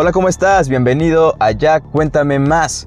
Hola, ¿cómo estás? Bienvenido a Ya Cuéntame Más,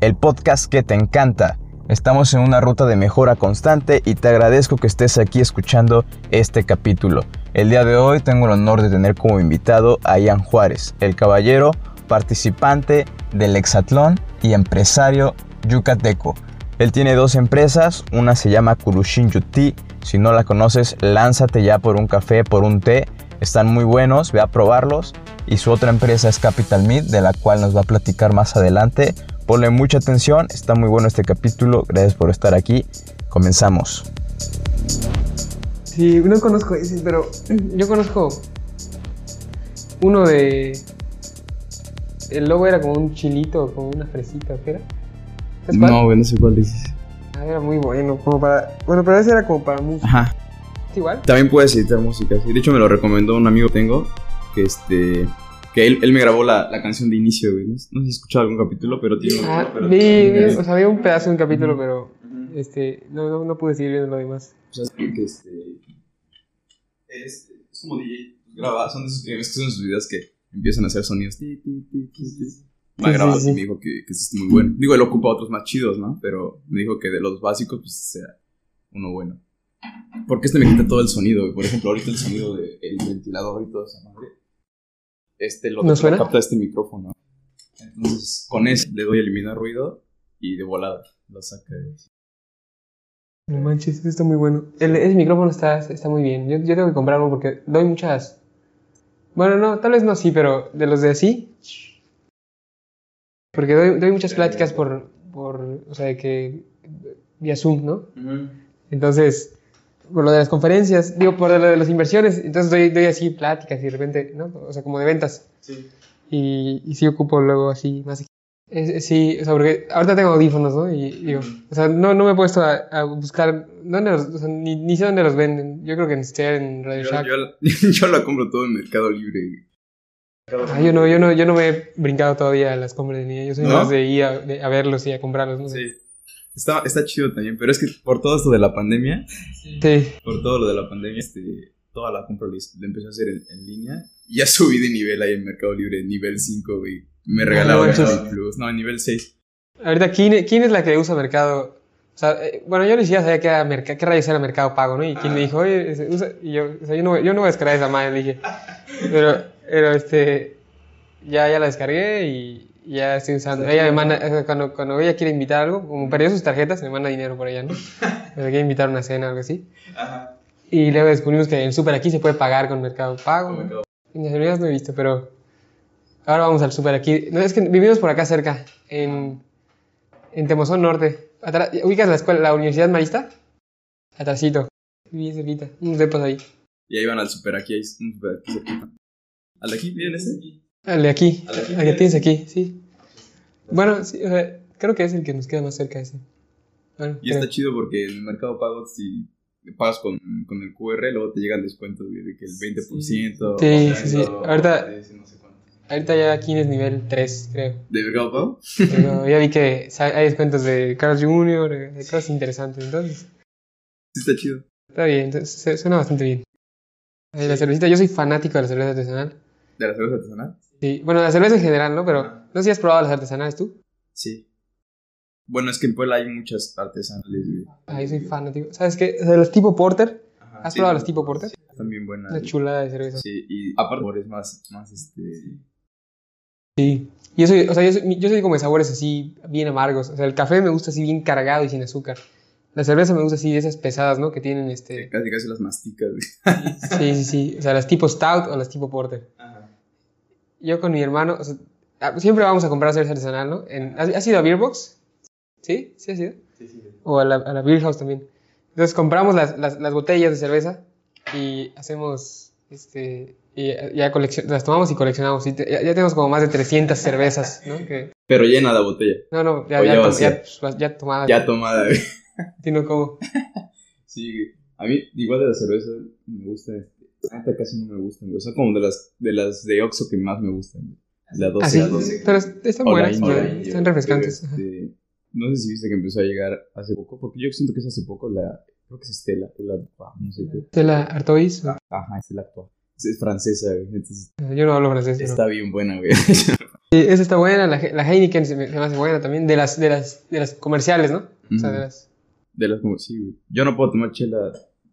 el podcast que te encanta. Estamos en una ruta de mejora constante y te agradezco que estés aquí escuchando este capítulo. El día de hoy tengo el honor de tener como invitado a Ian Juárez, el caballero participante del hexatlón y empresario yucateco. Él tiene dos empresas, una se llama Kurushin Yuti, si no la conoces, lánzate ya por un café, por un té, están muy buenos, ve a probarlos. Y su otra empresa es Capital Meat, de la cual nos va a platicar más adelante. Ponle mucha atención, está muy bueno este capítulo, gracias por estar aquí, comenzamos. Sí, no conozco ese, pero yo conozco uno de... El logo era como un chilito, como una fresita, ¿qué era? No, no sé cuál dices. Ah, era muy bueno, como para... Bueno, pero ese era como para música. Ajá. También puedes editar música. sí. De hecho, me lo recomendó un amigo que tengo. Que este. Que él, él me grabó la, la canción de inicio, güey. No, sé si has escuchado algún capítulo, pero tiene. Ah, pero vi, tiene- vi- o sea, había un pedazo de un capítulo, pero este, no, no, no pude seguir viendo lo demás. O sea, es que este. Es, es como DJ. Graba, son de esos que, son esos videos que empiezan a hacer sonidos. Ti, ti, ti, Sí, sí, sí. me dijo que, que es muy bueno. Digo, él ocupa otros más chidos, ¿no? Pero me dijo que de los básicos, pues sea uno bueno. Porque este me quita todo el sonido. Por ejemplo, ahorita el sonido del ventilador y toda esa madre. Este lo, ¿No suena? capta este micrófono. Entonces, con ese le doy a eliminar ruido y de volada lo saca. No manches, eso está muy bueno. El, ese micrófono está, está muy bien. Yo, yo tengo que comprarlo porque doy muchas. Bueno, no, tal vez no sí, pero de los de así. Porque doy, doy muchas pláticas por, por. O sea, de que. vía Zoom, ¿no? Entonces, por lo de las conferencias, digo, por lo de las inversiones, entonces doy, doy así pláticas y de repente, ¿no? O sea, como de ventas. Y, y sí ocupo luego así más. Sí, o sea, porque ahorita tengo audífonos, ¿no? Y digo, o sea, no, no me he puesto a, a buscar, ¿dónde los, o sea, ni, ni sé dónde los venden. Yo creo que en Steer, en Radio Yo, Shack. yo, yo la compro todo en Mercado Libre. Ah, yo no, yo no, yo no me he brincado todavía a las compras de niña. Yo soy ¿No? más de ir a, de- a verlos y a comprarlos, ¿no? Sí. Está, está chido también, pero es que por todo esto de la pandemia, Sí. por todo lo de la pandemia, este, toda la compra la, empecé a hacer en, en línea. Y ya subí de nivel ahí en Mercado Libre, nivel 5, güey. Me regalaron no manches. el Plus. No, nivel 6. Ahorita, ¿quién, quién es la que usa Mercado? O sea, eh, bueno, yo ni siquiera sabía qué, era qué rayos era Mercado Pago, ¿no? Y quién me dijo, oye, usa, y yo, o sea, yo no, yo no voy a descargar esa madre, le dije. Pero, pero este, ya, ya la descargué y ya estoy usando. Ella me manda, sea, cuando, cuando ella quiere invitar algo, como perdió sus tarjetas, me manda dinero por ella, ¿no? Me quiere invitar a una cena o algo así. Y luego descubrimos que el súper aquí se puede pagar con Mercado Pago. ¿no? En las no he visto, pero ahora vamos al súper aquí. No, es que vivimos por acá cerca, en, en Temozón Norte. Atrás- ¿Ubicas la escuela, la Universidad Marista? Atrásito. Bien cerquita, unos depas ahí. Y ahí van al super aquí, hay un super aquí cerquita. ¿Al de aquí? ¿Miren ese? El de aquí, ¿Al de aquí? el que tienes aquí, sí. Bueno, sí, o sea, creo que es el que nos queda más cerca ese. Bueno, Y pero- está chido porque en el Mercado Pago, si pagas con, con el QR, luego te llegan descuentos, de que el 20%. Sí, o sí, sí. o- Ahorita- sí, no sé ahorita ya aquí es nivel 3, creo. ¿De Mercado Pago? Pero ya vi que hay descuentos de Carl Jr., de cosas interesantes, entonces. Sí, está chido. Está bien, entonces suena bastante bien. Ahí La cervecita, yo soy fanático de la cerveza artesanal. ¿De la cerveza artesanal? Sí, bueno, la cerveza en general, ¿no? Pero no sé si has probado las artesanales tú. Sí. Bueno, es que en Puebla hay muchas artesanales, güey. Ah, yo soy fanático. ¿Sabes qué? De las tipo porter. Ajá, ¿Has sí. probado las tipo porter? Están bien buenas. Una chulada de cerveza. Sí, y aparte sabores más, más este... Sí. Yo soy, o sea, yo soy, yo soy como de sabores así, bien amargos. O sea, el café me gusta así bien cargado y sin azúcar. La cerveza me gusta así de esas pesadas, ¿no? Que tienen este... Casi casi las masticas, güey. Sí, sí, sí. O sea, las tipo stout o las tipo porter. Yo con mi hermano, o sea, ah, siempre vamos a comprar cerveza artesanal, ¿no? En, ¿has, ido a Beer Box? ¿Sí? ¿Sí has ido? O a la, a la Beer House también. Entonces compramos las, las, las botellas de cerveza y hacemos, este, y ya las tomamos y coleccionamos. Y te- ya, ya tenemos como más de 300 cervezas, ¿no? Que, Pero llena la botella. no, no, ya, ya, ya tom- vacía. ya, ya tomadas. Ya tomada, güey. Sino como, Sí. A mí, igual de la cerveza, me gusta Esta casi no me gustan, güey. O sea, como de las de las de Oxxo que más me gustan. La 12. ah, sí, la 12. pero est- están buenas, están refrescantes. Ajá. este, no sé si viste que empezó a llegar hace poco, porque yo siento que es hace poco la. Creo que es Estela, la no sé qué. De la Artois. Ajá, es la actual. Es francesa, güey. Entonces, Yo no hablo francés, está bien buena, güey. Sí, esa está buena, la, la Heineken se me, se me hace buena también, de las, de las, de las comerciales, ¿no? O sea, de las... De las sí, güey. Yo no puedo tomar chela,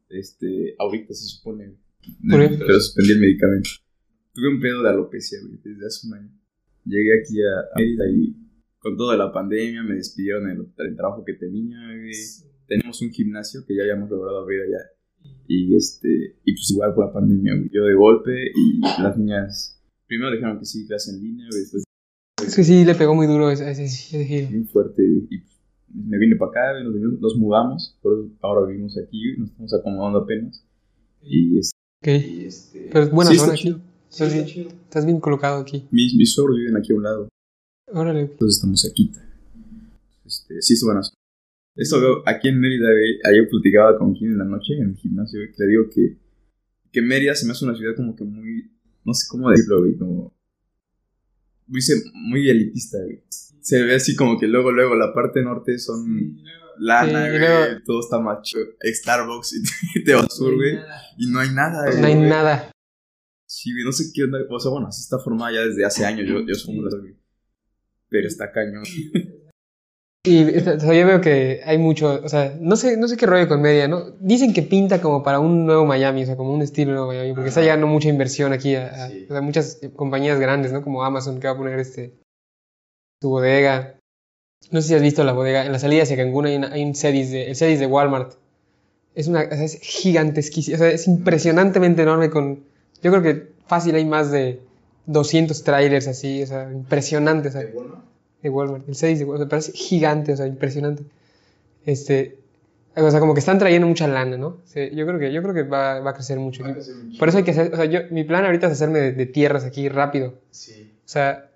este, ahorita se supone. Pero suspendí el medicamento. Tuve un pedo de alopecia, güey, desde hace un año. Llegué aquí a Mérida y con toda la pandemia me despidieron del, del trabajo que tenía, güey. Tenemos un gimnasio que ya habíamos logrado abrir allá. Y este, y pues igual por la pandemia, güey. Yo de golpe y las niñas primero dijeron que sí, clase en línea, güey, después Es que sí, le pegó muy duro ese, ese, ese muy fuerte güey, y pues, me vine para acá, nos, nos mudamos, por eso ahora vivimos aquí, nos estamos acomodando apenas. Y este, Ok. y este- Pero es buena sí, zona está aquí. chido. Estás, bien, estás bien colocado aquí. Mis, mis suegros viven aquí a un lado, Órale. entonces estamos aquí. Este, sí, es buena zona. Esto veo aquí en Mérida, ayer platicaba con quien en la noche en el gimnasio, le digo que, que Mérida se me hace una ciudad como que muy, no sé cómo decirlo, güey, como muy, muy elitista, güey. Se ve así como que luego, luego la parte norte son lana, Sí, güey, todo está macho. Starbucks y te vas sur, güey, y no hay nada, güey. No hay nada. Sí, güey, no sé qué onda. O sea, bueno, así está formada ya desde hace años. Yo, yo soy un güey. Pero está cañón. Y o sea, yo veo que hay mucho, o sea, no sé, no sé qué rollo con media, ¿no? Dicen que pinta como para un nuevo Miami, o sea, como un estilo nuevo Miami, porque está llegando mucha inversión aquí, a, a- Sí. o sea, muchas compañías grandes, ¿no? Como Amazon que va a poner este su bodega. No sé si has visto la bodega, en la salida hacia Cancún hay, una- hay un Cedis de, el Cedis de Walmart. Es una, o sea, es gigantesquísimo, o sea, es impresionantemente enorme con, yo creo que fácil hay más de 200 trailers así, o sea, impresionante, o sea, de Walmart, el 6 de Walmart, parece gigante, o sea, impresionante. Este, o sea, como que están trayendo mucha lana, ¿no? Yo creo que, yo creo que va, va a crecer mucho. Por eso hay que hacer, o sea, yo, mi plan ahorita es hacerme de, de tierras aquí rápido. Sí. O sea,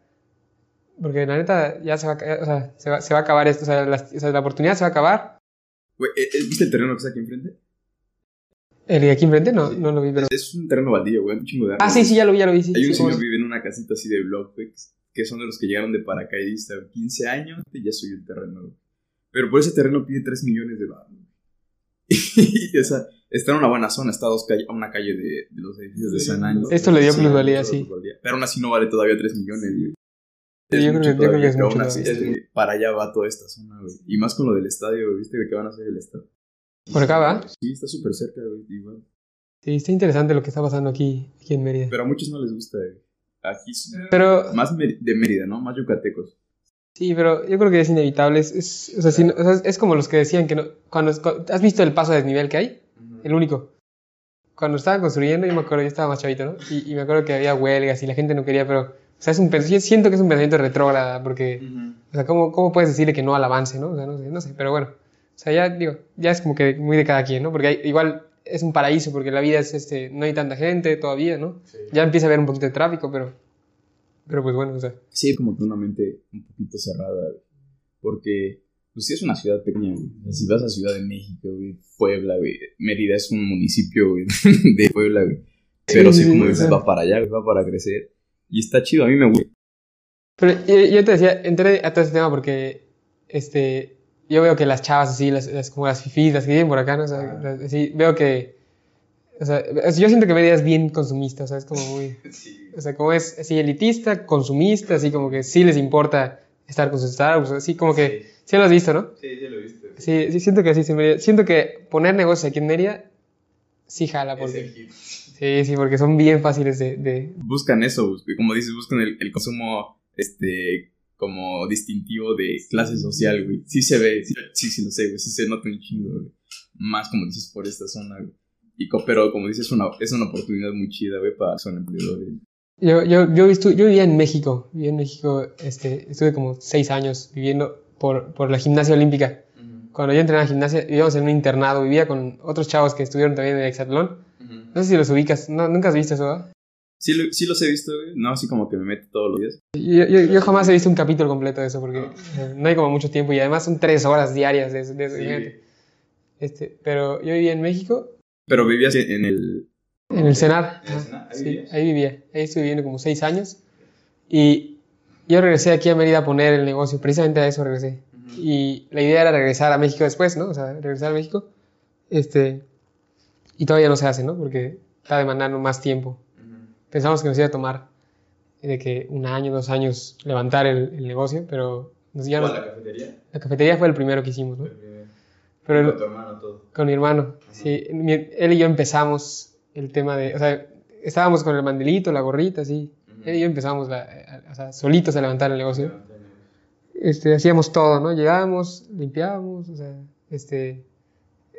porque la neta ya se va, o sea, se va, se va a acabar esto, o sea, las- o sea, la oportunidad se va a acabar. Güey, ¿eh, eh, ¿viste el terreno que está aquí enfrente? El de aquí enfrente no, Sí. no lo vi, pero... Es un terreno baldío, güey. Un chingo de Ah, sí, sí, ya lo vi, ya lo vi, sí. Hay sí, un señor que vive en una casita así de blog. Que son de los que llegaron de paracaidista, güey, 15 años y ya subió el terreno, güey. Pero por ese terreno pide 3 millones de baros. y esa, está en una buena zona, está a, dos calle- a una calle de, de los edificios de San Ángel. Esto le dio plusvalía, sí. Pero aún así no vale todavía 3 millones, güey. Sí, yo creo que- yo creo que es mucho así es de- para allá va toda esta zona, güey. Y más con lo del estadio, ¿viste? De que van a hacer el estadio. Por acá va. Sí, está súper cerca, güey, igual. Sí, está interesante lo que está pasando aquí, aquí en Mérida. Pero a muchos no les gusta, güey. Aquí, es Pero, más de Mérida, ¿no? Más yucatecos. Sí, pero yo creo que es inevitable. Es, es- o sea, si no- o sea, es- es como los que decían que no. Cuando, cu- ¿Has visto el paso de desnivel que hay? El único. Cuando estaban construyendo, yo me acuerdo, yo estaba más chavito, ¿no? Y, y me acuerdo que había huelgas y la gente no quería, pero. O sea, es un, yo siento que es un pensamiento retrógrada, porque. O sea, ¿cómo, ¿cómo puedes decirle que no al avance, no? O sea, no sé, no sé, pero bueno. O sea, ya digo, ya es como que muy de cada quien, ¿no? Porque hay- igual es un paraíso, porque la vida es este. No hay tanta gente todavía, ¿no? Ya empieza a haber un poquito de tráfico, pero. Pero pues bueno, o sea. Sí, como que una mente un poquito cerrada. Porque, pues sí es una ciudad pequeña, güey. O sea, Si vas a Ciudad de México, güey, Puebla, güey. Mérida es un municipio, güey, de Puebla, güey. Pero sí, Sí, como sí, dices, sí. va para allá, va para crecer. Y está chido, a mí me gusta. Pero yo, te decía, entré a todo este tema porque este, yo veo que las chavas así, las, las- como las fifís, las que viven por acá, ¿no? O sea, las- así, veo que, o sea, es- yo siento que Mérida es bien consumista, o sea, es como muy, o sea, como es así elitista, consumista, así como que sí les importa estar con sus Starbucks, así como que, sí lo has visto, ¿no? Sí, sí lo he visto. Sí, sí siento que así es Mérida. Siento que poner negocios aquí en Mérida sí jala, porque, sí, sí, porque son bien fáciles de, de, Buscan eso. Como dices, buscan el, el consumo, este, como distintivo de clase social, güey. Sí se ve, sí, sí, sí lo sé, güey. Sí se nota un chingo, güey. Más como dices por esta zona, güey. Y, pero como dices, es una, es una oportunidad muy chida, güey, para son emprendedores. Yo, yo, yo, estu- yo vivía en México, vivía en México, este, estuve como seis años viviendo por, por la gimnasia olímpica. Cuando yo entré en la gimnasia, vivíamos en un internado, vivía con otros chavos que estuvieron también en el hexatlón. No sé si los ubicas, no, nunca has visto eso, ¿verdad? Sí, lo- sí los he visto, güey. No, así como que me meto todos los días. Yo, yo, yo jamás he visto un capítulo completo de eso porque eh, no hay como mucho tiempo y además son tres horas diarias de, eso- de eso, Sí. Este, pero yo vivía en México, Pero vivías en el... en el CENAR. ¿En el ajá, CENAR? ¿Ahí sí, vivías? ahí vivía. Ahí estuve viviendo como seis años. Y yo regresé aquí a Mérida a poner el negocio, precisamente a eso regresé. Y la idea era regresar a México después, ¿no? O sea, regresar a México. Este, y todavía no se hace, ¿no? Porque está demandando más tiempo. pensamos que nos iba a tomar de que un año, dos años levantar el, el negocio, pero nos, ya nos- la cafetería? la cafetería fue el primero que hicimos, ¿no? Pero el- tu hermano todo. con mi hermano, sí, mi- él y yo empezamos el tema de, o sea, estábamos con el mandelito, la gorrita, sí, él y yo empezamos, la- a- o sea, solitos a levantar el negocio. Este, hacíamos todo, ¿no? Llegábamos, limpiábamos, o sea, este,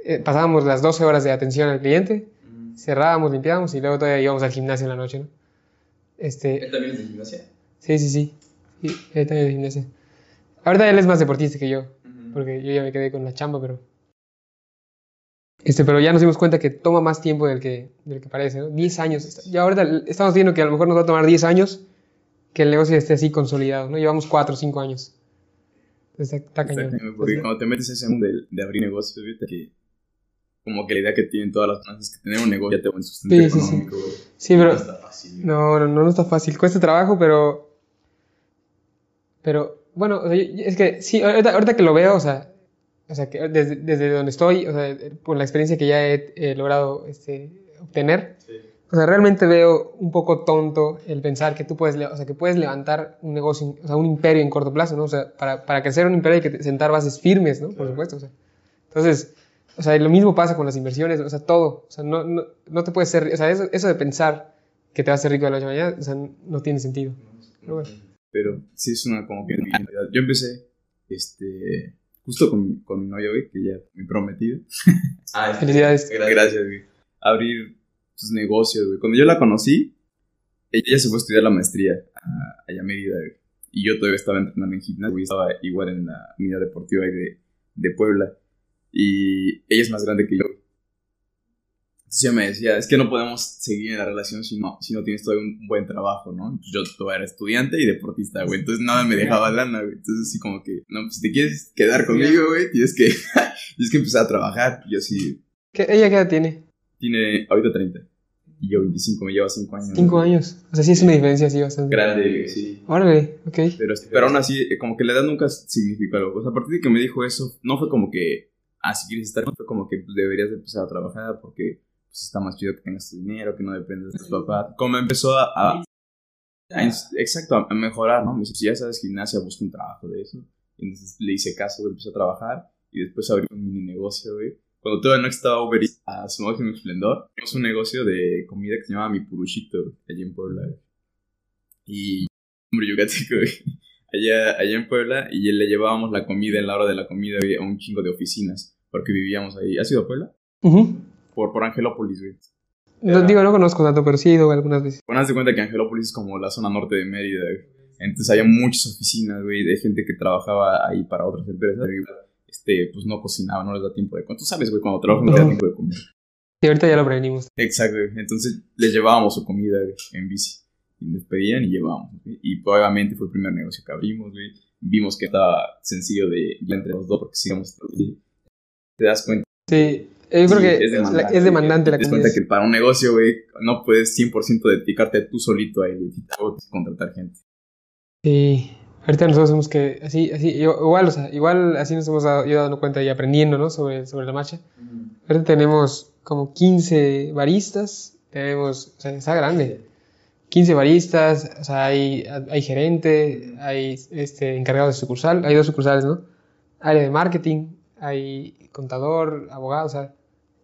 eh, pasábamos las 12 horas de atención al cliente, cerrábamos, limpiábamos y luego todavía íbamos al gimnasio en la noche, ¿no? Este, ¿Él también es de gimnasia? sí, sí, sí, sí, él también es gimnasio. Ahorita él es más deportista que yo, porque yo ya me quedé con la chamba, pero... Este, pero ya nos dimos cuenta que toma más tiempo del que, del que parece, ¿no? 10 años. Ya ahorita estamos viendo que a lo mejor nos va a tomar 10 años que el negocio esté así consolidado, ¿no? Llevamos 4 o 5 años. Está, está cañón. Exactamente, porque cuando te metes ese mundo de, de abrir negocios, ¿viste? que como que la idea que tienen todas las personas es que tener un negocio ya te da un sustento Sí, sí, sí. económico. güey. Sí, pero... No está fácil. No, no, no, está fácil. Cuesta trabajo, pero. Pero, bueno, o sea, es que sí, ahorita, ahorita que lo veo, o sea, o sea, que desde, desde donde estoy, o sea, por la experiencia que ya he, eh, logrado este, obtener, Sí. o sea, realmente veo un poco tonto el pensar que tú puedes, o sea, que puedes levantar un negocio, o sea, un imperio en corto plazo, ¿no? O sea, para, para crecer un imperio hay que sentar bases firmes, ¿no? Por Claro. supuesto, o sea. Entonces, o sea, lo mismo pasa con las inversiones, o sea, todo, o sea, no, no, no te puedes ser, o sea, eso, eso de pensar que te vas a ser rico de la noche a la mañana, o sea, no tiene sentido. Pero bueno. Pero sí es una como que... Yo empecé, este... Justo con, mi- con mi novia, güey, que ya mi prometida. Ah, Felicidades. Gracias, güey. Abrir sus negocios, güey. Cuando yo la conocí, ella se fue a estudiar la maestría a, allá a Mérida, güey. Y yo todavía estaba entrenando en gimnasio, güey. Estaba igual en la unidad deportiva de, de Puebla. Y ella es más grande que yo. Entonces ella me decía, es que no podemos seguir en la relación si no, si no tienes todavía un buen trabajo, ¿no? Pues yo todavía era estudiante y deportista, güey. Entonces nada me dejaba lana, güey. Entonces así como que, no, pues si te quieres quedar conmigo, güey, tienes que, tienes que empezar a trabajar. Y yo así, ¿Qué, ¿Ella qué edad tiene? tiene ahorita 30. Y yo 25, me lleva 5 años. Cinco años. O sea, sí es una diferencia así bastante. Grande, sí. Órale, ok. Pero, pero aún así, eh, como que la edad nunca significó algo. O sea, a partir de que me dijo eso, no fue como que, ah, si quieres estar, fue como que pues, deberías de empezar a trabajar porque pues, está más chido que tengas tu dinero, que no dependes de tus papás. Como empezó a, a- a- exacto, a mejorar, ¿no? Me dice, si ya sabes gimnasia, busca un trabajo de eso. Y entonces le hice caso, güey, empecé a trabajar y después abrí un mini negocio, güey. Cuando todavía no estaba Uber Eats, a su máximo esplendor, tenemos un negocio de comida que se llamaba Mi Purushito, allí en Puebla, güey. Y, hombre, yucateco, güey. Allá, allá en Puebla, y le llevábamos la comida en la hora de la comida, a un chingo de oficinas, porque vivíamos ahí. ¿Has ido a Puebla? Por, por Angelópolis, güey. No, digo, no conozco tanto, pero sí he ido algunas veces. Bueno, haz de cuenta que Angelópolis es como la zona norte de Mérida, güey. Entonces había muchas oficinas, güey, de gente que trabajaba ahí para otras empresas, este, pues no cocinaba, no les da tiempo de comer. Tú sabes, güey, cuando trabajas no te da tiempo de comer. Y ahorita ya lo aprendimos. Exacto, güey. Entonces les llevábamos su comida, güey, en bici. Y nos pedían y llevábamos, güey. Y probablemente fue el primer negocio que abrimos, güey. Vimos que estaba sencillo de ya entre los dos porque sigamos. Te das cuenta. Sí, yo creo Sí, que es demandante, es demandante la Te das cuenta que para un negocio, güey, no puedes 100% dedicarte tú solito ahí, güey. O contratar gente. Sí, ahorita nosotros hemos que, así, así, igual, o sea, igual así nos hemos dado, ido dando cuenta y aprendiendo, ¿no? Sobre, sobre la marcha. Ahorita tenemos como 15 baristas, tenemos, o sea, está grande. 15 baristas, o sea, hay, hay gerente, hay este, encargado de sucursal, hay dos sucursales, ¿no? Área de marketing, hay contador, abogado, o sea,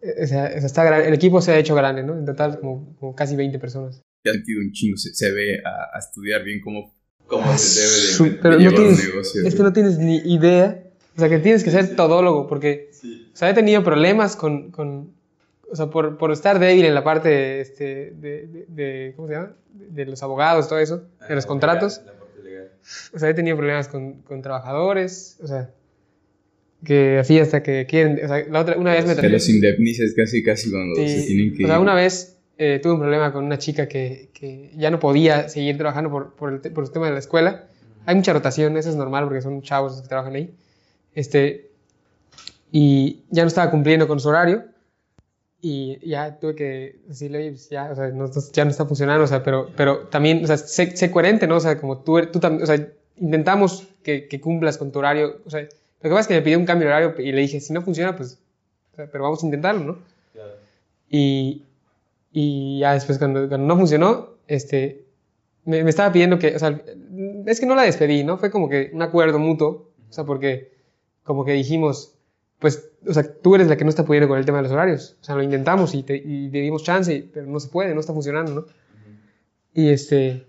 eh, o sea, está gran- el equipo se ha hecho grande, ¿no? En total como, como casi 20 personas. Ya ha metido un chingo. Se, se ve a, a estudiar bien cómo, cómo Ah, se debe de, su- de pero no tienes- negocio. Es que no tienes ni idea, o sea, que tienes que ser todólogo, porque, o sea, he tenido problemas con, con o sea, por, por estar débil en la parte de, este, de, de- de- ¿cómo se llama? De, de los abogados, todo eso, de los contratos. O sea, he tenido problemas con, con trabajadores, o sea, que así hasta que quieren, o sea, la otra, una vez me Se los indemnices casi, casi cuando Sí, se tienen que O sea, una vez eh, tuve un problema con una chica que, que ya no podía seguir trabajando por, por, el, por el tema de la escuela. Hay mucha rotación, eso es normal porque son chavos los que trabajan ahí. Este, y ya no estaba cumpliendo con su horario. Y ya tuve que decirle, oye, pues ya, o sea, no, ya no está funcionando, o sea, pero, pero también, o sea, sé, sé coherente, ¿no? O sea, como tú, tú también, o sea, intentamos que, que cumplas con tu horario. O sea, lo que pasa es que me pidió un cambio de horario y le dije, si no funciona, pues, o sea, pero vamos a intentarlo, ¿no? Y, y ya después, cuando, cuando no funcionó, este, me, me estaba pidiendo que, o sea, es que no la despedí, ¿no? Fue como que un acuerdo mutuo, o sea, porque como que dijimos, pues, o sea, tú eres la que no está pudiendo con el tema de los horarios, o sea, lo intentamos y te, y te dimos chance, pero no se puede, no está funcionando, ¿no? Y este,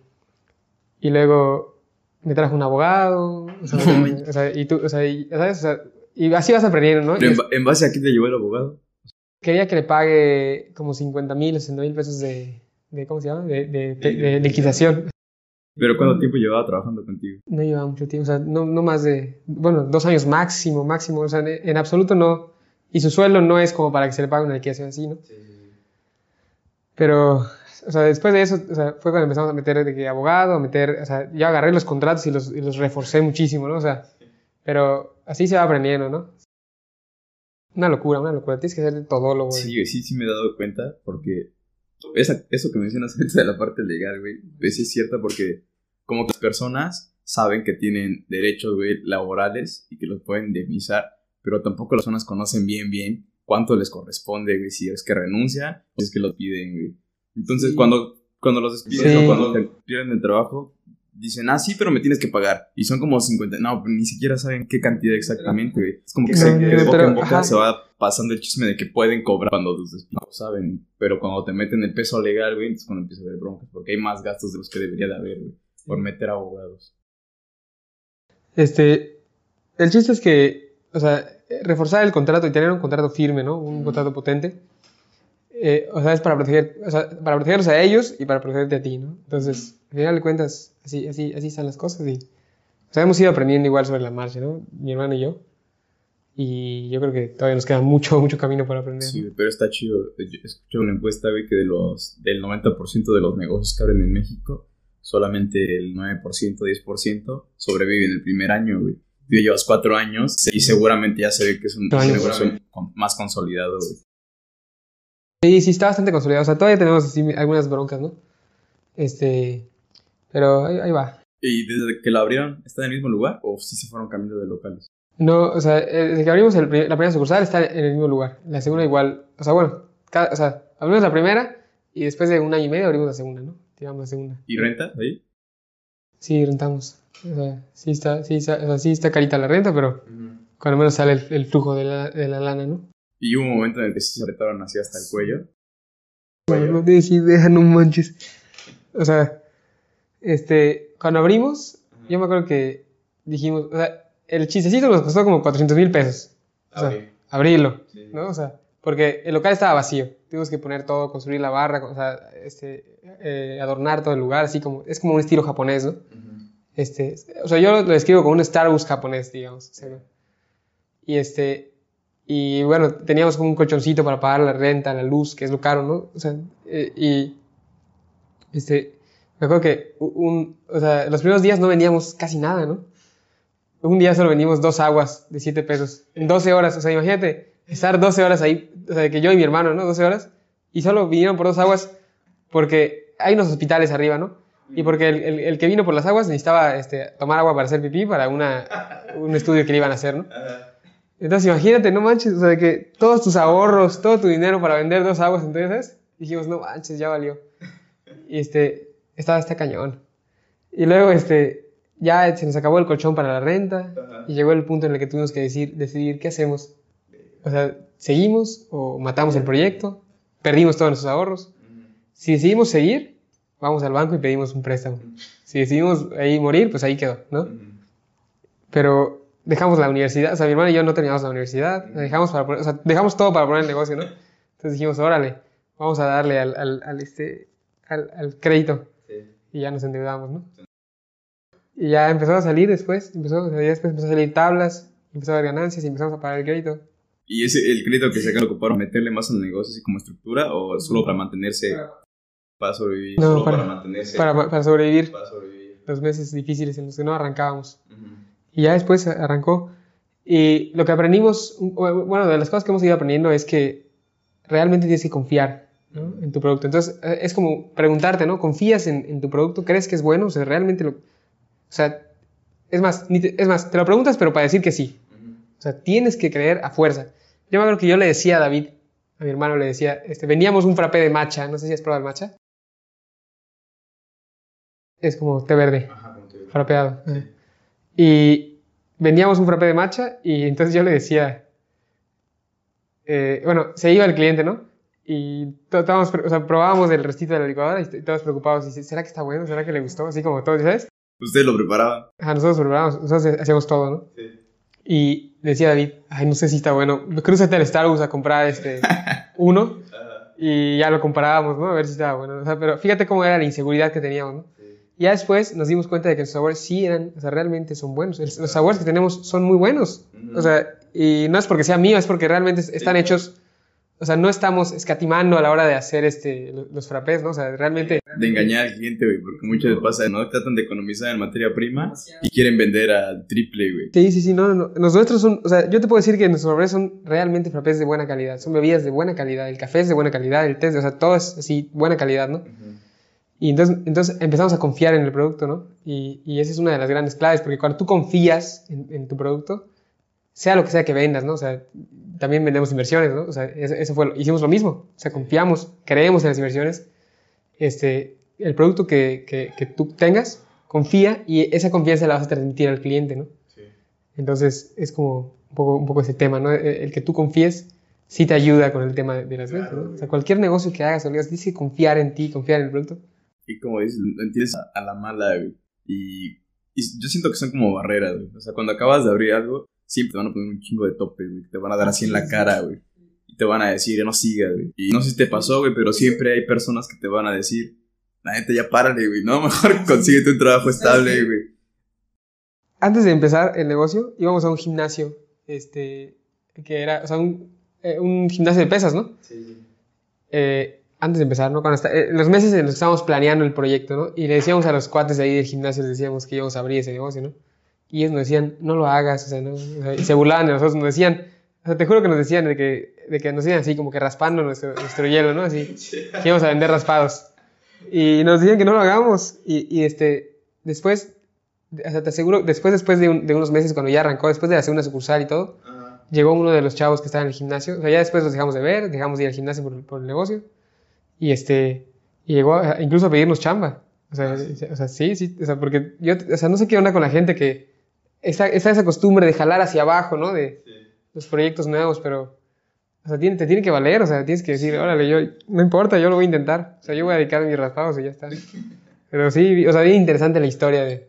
y luego me trajo un abogado, o sea, o sea, y tú, o sea, y, ¿sabes? O sea, y así vas aprendiendo, ¿no? ¿En, base a qué te llevó el abogado? quería que le pague como 50 mil, 60 mil pesos de, de, ¿cómo se llama? De, de, de- de liquidación. ¿Pero cuánto tiempo llevaba trabajando contigo? No llevaba mucho tiempo, o sea, no, no más de, bueno, dos años máximo, máximo, o sea, en, en absoluto no. Y su sueldo no es como para que se le pague una liquidación así, ¿no? Pero, o sea, después de eso, o sea, fue cuando empezamos a meter de que abogado, a meter, o sea, yo agarré los contratos y los, y los reforcé muchísimo, ¿no? O sea, pero así se va aprendiendo, ¿no? Una locura, una locura. Tienes que ser todólogo. Sí, sí, sí me he dado cuenta porque esa, eso que mencionas ahorita de la parte legal, güey, pues sí es cierta porque como que las personas saben que tienen derechos, güey, laborales y que los pueden indemnizar, pero tampoco las personas conocen bien, bien cuánto les corresponde, güey, si es que renuncia o si es que lo piden, güey. Entonces, Sí. cuando, cuando los despiden Sí. o cuando te pierden el trabajo, dicen, ah, sí, pero me tienes que pagar. Y son como 50, no, ni siquiera saben qué cantidad exactamente, güey. Es como que, No, se, que de boca pero, en boca ajá. se va pasando el chisme de que pueden cobrar cuando los despiden. No saben, pero cuando te meten el peso legal, güey, entonces cuando empieza a haber broncas, porque hay más gastos de los que debería de haber, güey, por meter abogados. Este, el chiste es que, o sea, reforzar el contrato y tener un contrato firme, ¿no? Un contrato potente, eh, o sea, es para proteger, o sea, para protegerlos a ellos y para protegerte a ti, ¿no? Entonces, al final de cuentas, así, así, así están las cosas y, o sea, hemos ido aprendiendo igual sobre la marcha, ¿no? Mi hermano y yo. Y yo creo que todavía nos queda mucho, mucho camino por aprender. Sí, pero está chido. Yo escuché una encuesta, güey, que de los, del 90% de los negocios que abren en México, solamente el 9%, 10% sobreviven el primer año, güey. Tú llevas cuatro años y seguramente ya se ve que es un negocio más consolidado, güey. Sí, sí, está bastante consolidado. O sea, todavía tenemos así algunas broncas, ¿no? Este, pero ahí, ahí va. ¿Y desde que la abrieron, está en el mismo lugar o sí se fueron cambiando de locales? No, o sea, eh, desde que abrimos el la primera sucursal está en el mismo lugar. La segunda igual. O sea, bueno, cada- o sea, abrimos la primera y después de un año y medio abrimos la segunda, ¿no? Tiramos la segunda. ¿Y renta ahí? Sí, rentamos. O sea, sí está, sí está, o sea, sí está carita la renta, pero cuando menos sale el, el flujo de la, de la lana, ¿no? Y hubo un momento en el que sí se apretaron así hasta el cuello. Bueno, no tienes idea, no manches. O sea, este, cuando abrimos, yo me acuerdo que dijimos, o sea, el chistecito nos costó como 400 mil pesos. O sea, abrirlo, ¿no? O sea, porque el local estaba vacío. Tuvimos que poner todo, construir la barra, o sea, este, eh, adornar todo el lugar, así como, es como un estilo japonés, ¿no? Este, o sea, yo lo, lo describo como un Starbucks japonés, digamos. o sea, ¿no? Y este, y bueno, teníamos como un colchoncito para pagar la renta, la luz, que es lo caro, ¿no? O sea, eh, y este, me acuerdo que un, o sea, los primeros días no vendíamos casi nada, ¿no? Un día solo vendimos dos aguas de 7 pesos en 12 horas. O sea, imagínate estar 12 horas ahí, o sea, que yo y mi hermano, ¿no? 12 horas, y solo vinieron por dos aguas porque hay unos hospitales arriba, ¿no? Y porque el, el- el que vino por las aguas necesitaba este, tomar agua para hacer pipí para una, un estudio que le iban a hacer, ¿no? Entonces imagínate, no manches, o sea, que todos tus ahorros, todo tu dinero para vender dos aguas, entonces dijimos, no manches, ya valió. Y este, estaba este cañón. Y luego, este, ya se nos acabó el colchón para la renta y llegó el punto en el que tuvimos que decir, decidir qué hacemos. O sea, ¿seguimos o matamos el proyecto? Perdimos todos nuestros ahorros. Si decidimos seguir, vamos al banco y pedimos un préstamo. Si decidimos ahí morir, pues ahí quedó, ¿no? Pero dejamos la universidad, o sea, mi hermano y yo no terminamos la universidad, dejamos, para poner- o sea, dejamos todo para poner el negocio, ¿no? Entonces dijimos, órale, vamos a darle al, al, al, este, al, al crédito. Y ya nos endeudamos, ¿no? Y ya empezó a salir después, empezó, o sea, ya después empezó a salir tablas, empezó a haber ganancias y empezamos a pagar el crédito. ¿Y ese, el crédito que sacaron ocuparon meterle más al negocio así como estructura o solo para mantenerse, para sobrevivir? No, solo para- mantenerse. Para, para sobrevivir para sobrevivir. los meses difíciles en los que no arrancábamos. Y ya después arrancó. Y lo que aprendimos, bueno, de las cosas que hemos ido aprendiendo es que realmente tienes que confiar ¿no? en tu producto. Entonces, eh, es como preguntarte, ¿no? ¿Confías en, en tu producto? ¿Crees que es bueno? O sea, realmente lo... O sea, es más, ni te- es más, te lo preguntas, pero para decir que sí. O sea, tienes que creer a fuerza. Yo me acuerdo que yo le decía a David, a mi hermano le decía, este, vendíamos un frappé de matcha, no sé si has probado el matcha. Es como té verde, Ajá, frapeado. Y vendíamos un frappé de matcha y entonces yo le decía, eh, bueno, se iba el cliente, ¿no? Y to- estábamos, pre- o sea, probábamos el restito de la licuadora y estábamos preocupados. Y ¿será que está bueno? ¿Será que le gustó? Así como todo, ¿sabes? Ustedes lo preparaban. Ajá, nosotros preparábamos, nosotros hacíamos todo, ¿no? Sí. Y decía David, ay, no sé si está bueno. Crúzate al Starbucks a comprar este uno y ya lo comparábamos, ¿no? A ver si estaba bueno. O sea, pero fíjate cómo era la inseguridad que teníamos, ¿no? Y ya después nos dimos cuenta de que los sabores sí eran, o sea, realmente son buenos. El- Los sabores que tenemos son muy buenos. O sea, y no es porque sea mío, es porque realmente es- están hechos, o sea, no estamos escatimando a la hora de hacer este, lo- los frappés, ¿no? O sea, realmente De engañar al cliente, güey, porque muchas veces pasa, ¿no? Tratan de economizar en materia prima y quieren vender al triple, güey. Sí, sí, sí, no, no, no. Los nuestros son, o sea, yo te puedo decir que nuestros frappés son realmente frappés de buena calidad. Son bebidas de buena calidad. El café es de buena calidad, el té, o sea, todo es así, buena calidad, ¿no? Y entonces, entonces empezamos a confiar en el producto, ¿no? Y, y esa es una de las grandes claves, porque cuando tú confías en, en tu producto, sea lo que sea que vendas, ¿no? O sea, también vendemos inversiones, ¿no? O sea, eso, eso fue, lo- hicimos lo mismo. O sea, confiamos, creemos en las inversiones. Este, el producto que, que, que tú tengas, confía y esa confianza la vas a transmitir al cliente, ¿no? Entonces, es como un poco, un poco ese tema, ¿no? El, el que tú confíes sí te ayuda con el tema de, de las ventas, ¿no? O sea, cualquier negocio que hagas, oigas, tienes que confiar en ti, confiar en el producto. Y como dices, lo entiendes a, a la mala, güey. Y, y yo siento que son como barreras, güey. O sea, cuando acabas de abrir algo, siempre te van a poner un chingo de topes, güey. que Te van a dar así en la cara, güey. Y te van a decir, no sigas, güey. Y no sé si te pasó, güey, pero siempre hay personas que te van a decir, la neta, ya párale, güey. No, mejor consíguete un trabajo estable, güey. Antes de empezar el negocio, íbamos a un gimnasio, este, que era, o sea, un, eh, un gimnasio de pesas, ¿no? Eh, antes de empezar, ¿no? Cuando está, eh, los meses en los que estábamos planeando el proyecto, ¿no? Y le decíamos a los cuates de ahí del gimnasio, les decíamos que íbamos a abrir ese negocio, ¿no? Y ellos nos decían, no lo hagas, o sea, ¿no? O sea, y se burlaban de nosotros, nos decían, o sea, te juro que nos decían de que, de que nos decían así, como que raspando nuestro, nuestro hielo, ¿no? Así, que íbamos a vender raspados. Y nos decían que no lo hagamos. Y, y este, después, o sea, te aseguro, después, después de, un- de unos meses, cuando ya arrancó, después de la segunda sucursal y todo, llegó uno de los chavos que estaba en el gimnasio. O sea, ya después los dejamos de ver, dejamos de ir al gimnasio por, por el negocio. Y este, y llegó a- incluso a pedirnos chamba. O sea, o sea, sí, sí, o sea, porque yo, o sea, no sé qué onda con la gente que está, está esa costumbre de jalar hacia abajo, ¿no? De los proyectos nuevos, pero, o sea, tiene, te tiene que valer, o sea, tienes que decir, órale, yo, no importa, yo lo voy a intentar. O sea, yo voy a dedicar mis raspados y ya está. Pero sí, o sea, bien interesante la historia de...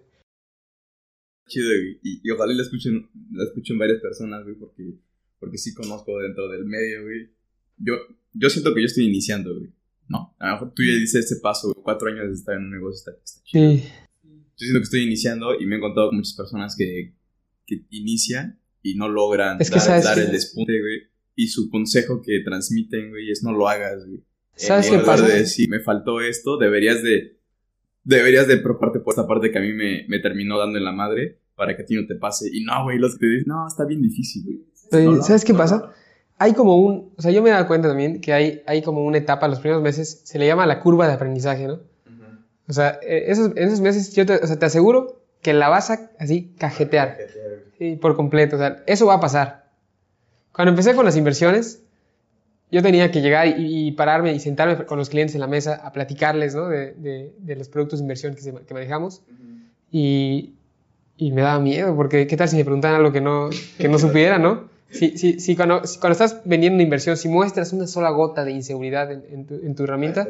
Chido, güey. Y, y ojalá la escuchen, la escuchen varias personas, güey, porque, porque sí conozco dentro del medio, güey. Yo, yo siento que yo estoy iniciando, güey. No, a lo mejor tú ya dices ese paso, güey. Cuatro años de estar en un negocio está, está chido. Sí, Yo siento que estoy iniciando y me he encontrado con muchas personas que, que inician y no logran Es que dar, sabes dar que- el despunte, güey. Y su consejo que transmiten, güey, es no lo hagas, güey. ¿Sabes En qué pasa? de decir, me faltó esto, deberías de... Deberías de preocuparte por esta parte que a mí me, me terminó dando en la madre para que a ti no te pase. Y no, güey, los que te dicen, no, está bien difícil, güey. No ¿Sabes hagas, qué no pasa? Hay como un, o sea, yo me he dado cuenta también que hay, hay como una etapa, los primeros meses, se le llama la curva de aprendizaje, ¿no? O sea, eh, esos, en esos meses yo te, o sea, te aseguro que la vas a así cajetear sí, por completo, o sea, eso va a pasar. Cuando empecé con las inversiones, yo tenía que llegar y, y pararme y sentarme con los clientes en la mesa a platicarles, ¿no? De, de- de los productos de inversión que, se- que manejamos y, y me daba miedo, porque qué tal si me preguntan algo que no, que no supiera, ¿no? Si, si, si cuando, si cuando estás vendiendo una inversión, si muestras una sola gota de inseguridad en, en tu, en tu herramienta,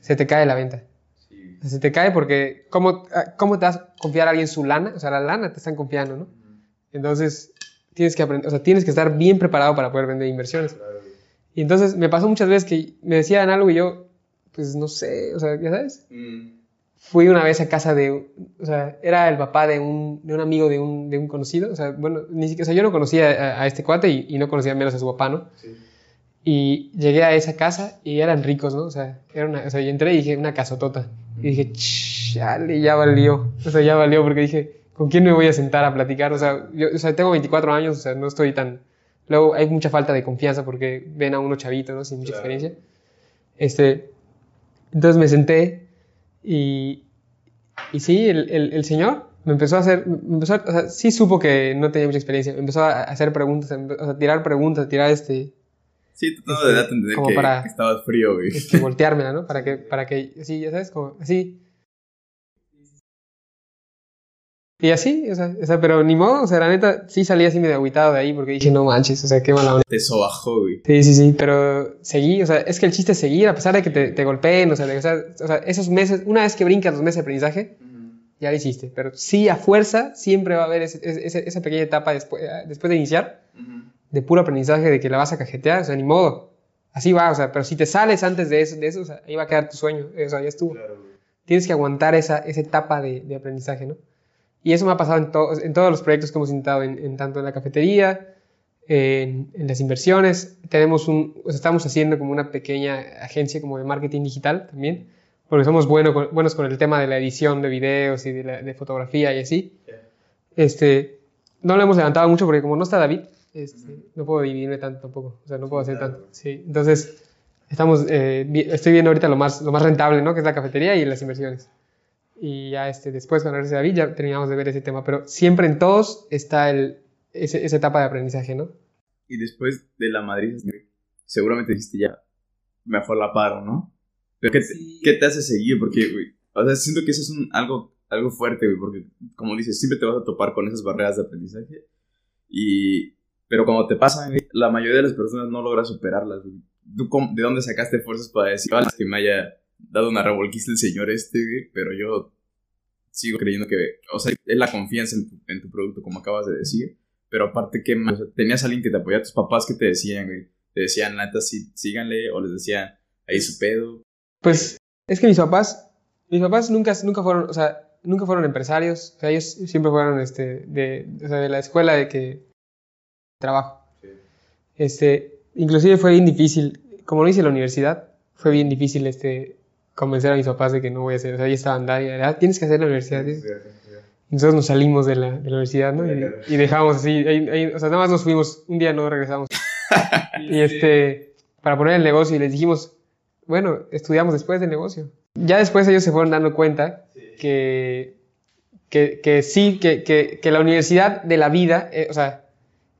se te cae la venta. Sí. Se te cae porque ¿cómo, ah, ¿cómo te vas a confiar a alguien su lana? O sea, la lana te están confiando, ¿no? Entonces, tienes que aprender, o sea, tienes que estar bien preparado para poder vender inversiones. Y entonces me pasó muchas veces que me decían algo y yo, pues no sé, o sea, ya sabes. Mm. Fui una vez a casa de, o sea, era el papá de un, de un amigo de un, de un conocido, o sea, bueno, ni siquiera, o sea, yo no conocía a, a este cuate y, y no conocía menos a su papá, ¿no? Y llegué a esa casa y eran ricos, ¿no? O sea, era una, o sea, yo entré y dije, una casotota. Y dije, chale, ya valió. O sea, ya valió porque dije, ¿con quién me voy a sentar a platicar? O sea, yo o sea, tengo 24 años, o sea, no estoy tan... Luego hay mucha falta de confianza porque ven a uno chavito, ¿no? Sin mucha Claro. experiencia. Este, entonces me senté y, y sí, el, el, el señor me empezó a hacer, me empezó a- o sea, sí supo que no tenía mucha experiencia, me empezó a hacer preguntas, o sea, a tirar preguntas, a tirar este, Sí, tratando Este, de darte entender como que, para- que estabas frío, güey. este, volteármela, ¿no? Para que, para que, sí, ya sabes, como así. Y así, o sea, o sea, pero ni modo, o sea, la neta, sí salí así medio agüitado de ahí porque dije, no manches, o sea, qué mala onda. Te sobajó, güey. Sí, sí, sí, pero seguí, o sea, es que el chiste es seguir a pesar de que te, te golpeen, o sea, de- o sea, o sea, esos meses, una vez que brincas los meses de aprendizaje, ya lo hiciste, pero sí, a fuerza, siempre va a haber ese- ese- esa pequeña etapa después, después de iniciar, de puro aprendizaje, de que la vas a cajetear, o sea, ni modo, así va, o sea, pero si te sales antes de eso, de eso o sea, ahí va a quedar tu sueño, o sea, ya estuvo. Tienes que aguantar esa, esa etapa de, de aprendizaje, ¿no? Y eso me ha pasado en, to- en todos los proyectos que hemos intentado, en, en tanto en la cafetería, en, en las inversiones. Tenemos un, estamos haciendo como una pequeña agencia como de marketing digital también, porque somos bueno con- buenos con el tema de la edición de videos y de, la- de fotografía y así. Este, no lo hemos levantado mucho porque como no está David, este, no puedo dividirme tanto tampoco, o sea, no puedo hacer tanto. Sí, entonces estamos, eh, vi- estoy viendo ahorita lo más, lo más rentable, ¿no? Que es la cafetería y las inversiones. Y ya este, después, cuando regrese David, ya terminamos de ver ese tema. Pero siempre en todos está el, ese- esa etapa de aprendizaje, ¿no? Y después de la Madrid, seguramente dijiste ya, mejor la paro, ¿no? Pero ¿qué te, qué te hace seguir? Porque, güey, o sea, siento que eso es un, algo, algo fuerte, güey, porque, como dices, siempre te vas a topar con esas barreras de aprendizaje. Y, pero cuando te pasan, la mayoría de las personas no logra superarlas, güey. ¿Tú cómo- de dónde sacaste fuerzas para decir, vale, que me haya dado una revolquista el señor este, güey? Pero yo sigo creyendo que, o sea, es la confianza en tu, en tu producto, como acabas de decir. Pero aparte, sea, tenías a alguien que te apoyaba, tus papás que te decían, güey. Te decían, neta, sí, síganle, o les decían, ahí su pedo. Pues es que mis papás, mis papás nunca, nunca fueron, o sea, nunca fueron empresarios. O sea, ellos siempre fueron este, de, o sea, de la escuela de que trabajo. Este, inclusive fue bien difícil, como lo hice en la universidad, fue bien difícil este, convencer a mis papás de que no voy a hacer, o sea, ahí estaban, "Dani, ah, tienes que hacer la universidad. tienes-". Y nosotros nos salimos de la, de la universidad, ¿no? Y, y dejamos así, ahí- ahí, o sea, nada más nos fuimos, un día no regresamos. y este, para poner el negocio y les dijimos, bueno, estudiamos después del negocio. Ya después ellos se fueron dando cuenta que, que, que sí, que, que, que la universidad de la vida, eh, o sea,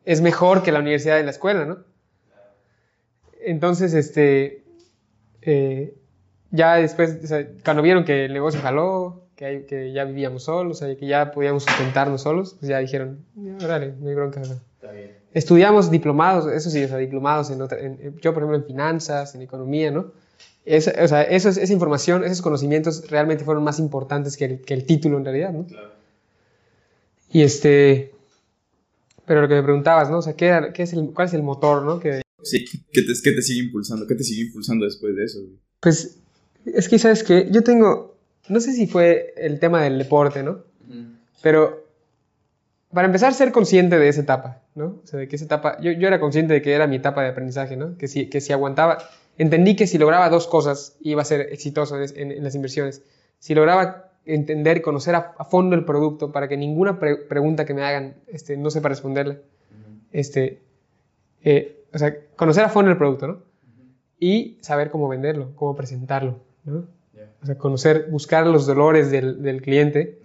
es mejor que la universidad de la escuela, ¿no? Entonces, este, eh, ya después, o sea, cuando vieron que el negocio jaló, que, hay- que ya vivíamos solos, o sea, que ya podíamos sustentarnos solos, pues ya dijeron, "Ya, órale, no hay bronca. o sea. Estudiamos diplomados, eso sí, o sea, diplomados en, otra- en- yo por ejemplo en finanzas, en economía, ¿no? Esa, o sea, eso es- esa información, esos conocimientos realmente fueron más importantes que el, que el título en realidad, ¿no? Y este, pero lo que me preguntabas, ¿no? O sea, ¿qué, era- qué es el, ¿cuál es el motor, ¿no? Que, Sí, ¿qué te, qué te sigue impulsando? ¿Qué te sigue impulsando después de eso, pues, es que, ¿sabes qué? Yo tengo, no sé si fue el tema del deporte, ¿no? Pero para empezar, ser consciente de esa etapa, ¿no? O sea, de que esa etapa, yo, yo era consciente de que era mi etapa de aprendizaje, ¿no? Que si, que si aguantaba, entendí que si lograba dos cosas iba a ser exitoso en, las inversiones. Si lograba entender y conocer a, a fondo el producto para que ninguna pre- pregunta que me hagan este, no sepa responderla. Este, eh, o sea, conocer a fondo el producto, ¿no? Y saber cómo venderlo, cómo presentarlo, ¿no? O sea, conocer, buscar los dolores del, del cliente,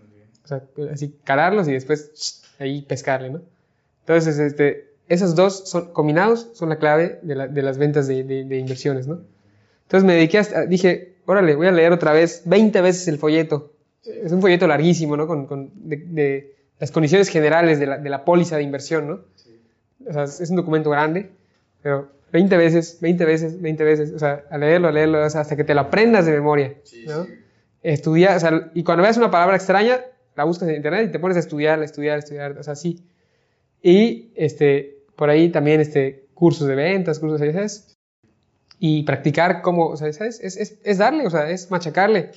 o sea, así calarlos y después ahí pescarle, ¿no? Entonces, este, esos dos son, combinados son la clave de, la- de las ventas de, de- de inversiones, ¿no? Entonces me dediqué a, dije, órale, voy a leer otra vez 20 veces el folleto. Es un folleto larguísimo, ¿no? Con, con- de, las condiciones generales de la, de la póliza de inversión, ¿no? O sea, es un documento grande, pero 20 veces, 20 veces, 20 veces, o sea, a leerlo, a leerlo, o sea, hasta que te lo aprendas de memoria, ¿no? Estudiar, o sea, y cuando veas una palabra extraña, la buscas en internet y te pones a estudiar, estudiar, estudiar, o sea, sí. Y, este, por ahí también, este, cursos de ventas, cursos de, ¿sabes? Y practicar cómo, o sea, ¿sabes? Es, es, es darle, o sea, es machacarle.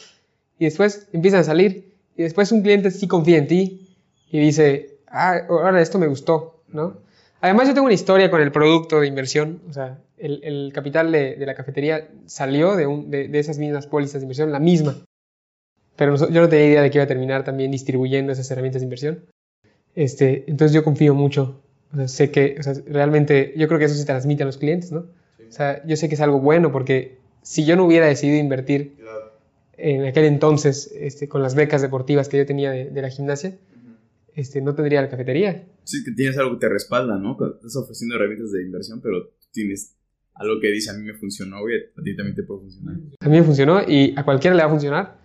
Y después empiezan a salir. Y después un cliente sí confía en ti y dice, ah, ahora esto me gustó, ¿no? Además, yo tengo una historia con el producto de inversión. O sea, el, el capital de, de la cafetería salió de, un, de, de esas mismas pólizas de inversión, la misma. Pero yo no tenía idea de que iba a terminar también distribuyendo esas herramientas de inversión. Este, entonces yo confío mucho. O sea, sé que, o sea, realmente, yo creo que eso se transmite a los clientes, ¿no? O sea, yo sé que es algo bueno porque si yo no hubiera decidido invertir en aquel entonces este, con las becas deportivas que yo tenía de, de la gimnasia, este, no tendría la cafetería. Sí, que tienes algo que te respalda, ¿no? Estás ofreciendo herramientas de inversión, pero tienes algo que dice a mí me funcionó, güey, a ti también te puede funcionar. A mí me funcionó y a cualquiera le va a funcionar.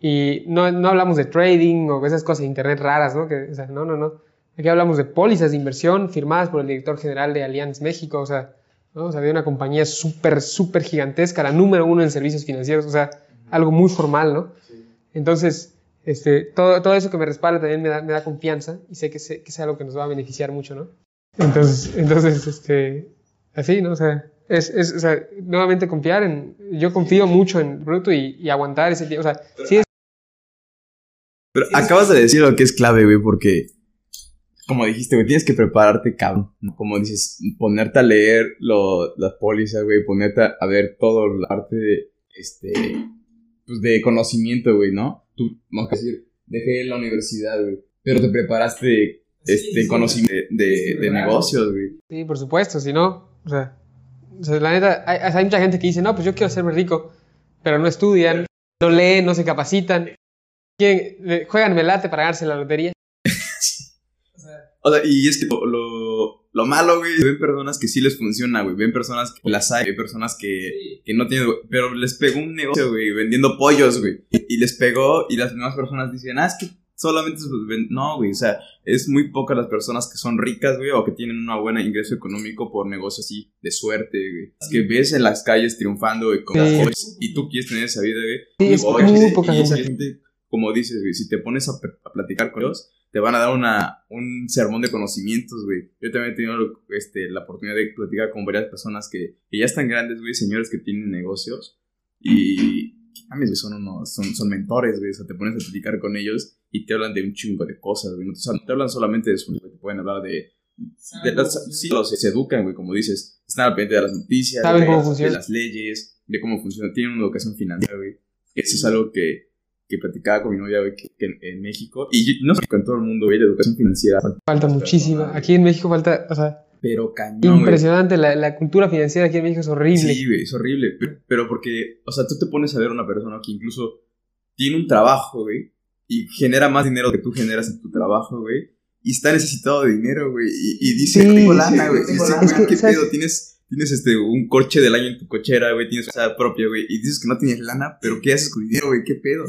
Y no, no hablamos de trading o esas cosas de internet raras, ¿no? Que, o sea, no, no, no. Aquí hablamos de pólizas de inversión firmadas por el director general de Allianz México, o sea, ¿no? o sea de una compañía súper, súper gigantesca, la número uno en servicios financieros, o sea, algo muy formal, ¿no? Entonces, este, todo, todo eso que me respalda también me da, me da confianza y sé que, sé que es algo que nos va a beneficiar mucho, ¿no? Entonces, entonces este, así, ¿no? O sea, es, es, o sea, nuevamente confiar en, yo confío mucho en Bruto y, y aguantar ese tiempo, o sea, sí es Pero acabas de decir lo que es clave, güey, porque, como dijiste, güey, tienes que prepararte, cabrón. Como dices, ponerte a leer lo, las pólizas, güey, ponerte a, a ver todo el arte de, este, pues de conocimiento, güey, ¿no? Tú, vamos a decir, dejé la universidad, güey, pero te preparaste, este, conocimiento de, de, de negocios, güey. Sí, por supuesto, si no, o sea, o sea, la neta, hay, hay mucha gente que dice, no, pues yo quiero hacerme rico, pero no estudian, no leen, no se capacitan, quieren, juegan melate para ganarse la lotería. O sea, y es que lo, lo, lo malo, güey, ven personas que sí les funciona, güey. Ven personas que las hay, ven personas que, que no tienen, güey, pero les pegó un negocio, güey, vendiendo pollos, güey. Y, les pegó y las demás personas dicen, ah, es que solamente es, ven-". No, güey, o sea, es muy pocas las personas que son ricas, güey, o que tienen un buen ingreso económico por negocios así de suerte, güey. Es que ves en las calles triunfando, güey, con Sí. y tú quieres tener esa vida, güey. Sí, es muy poca y esa gente. gente, como dices, güey, si te pones a, a platicar con ellos, te van a dar una, un sermón de conocimientos, güey. Yo también he tenido este, la oportunidad de platicar con varias personas que, que ya están grandes, güey, señores que tienen negocios. Y, mames, güey, son unos, son, son mentores, güey. O sea, te pones a platicar con ellos y te hablan de un chingo de cosas, güey. O sea, no te hablan solamente de su, güey, te pueden hablar de... de las- sí, los- se educan, güey, como dices. Están al pendiente de las noticias, de, de las leyes, de cómo funciona. Tienen una educación financiera, güey. Eso es algo que, que platicaba con mi novia, güey, que, que en, en México, y yo- no sé con todo el mundo, güey, la educación financiera, Falta muchísima. Aquí en México falta, o sea, pero cañón, impresionante. La, la cultura financiera aquí en México es horrible. Sí, güey, es horrible. Pero, pero porque, o sea, tú te pones a ver a una persona que incluso tiene un trabajo, güey, y genera más dinero que tú generas en tu trabajo, güey, y está necesitado de dinero, güey, y, y dice, Sí, tengo sí, lana, güey, güey, Es que, ¿qué ¿sabes? pedo? Tienes, tienes este, un corche del año en tu cochera, güey, tienes casa propia, güey, y dices que no tienes lana, pero ¿qué haces con dinero, güey? ¿Qué pedo?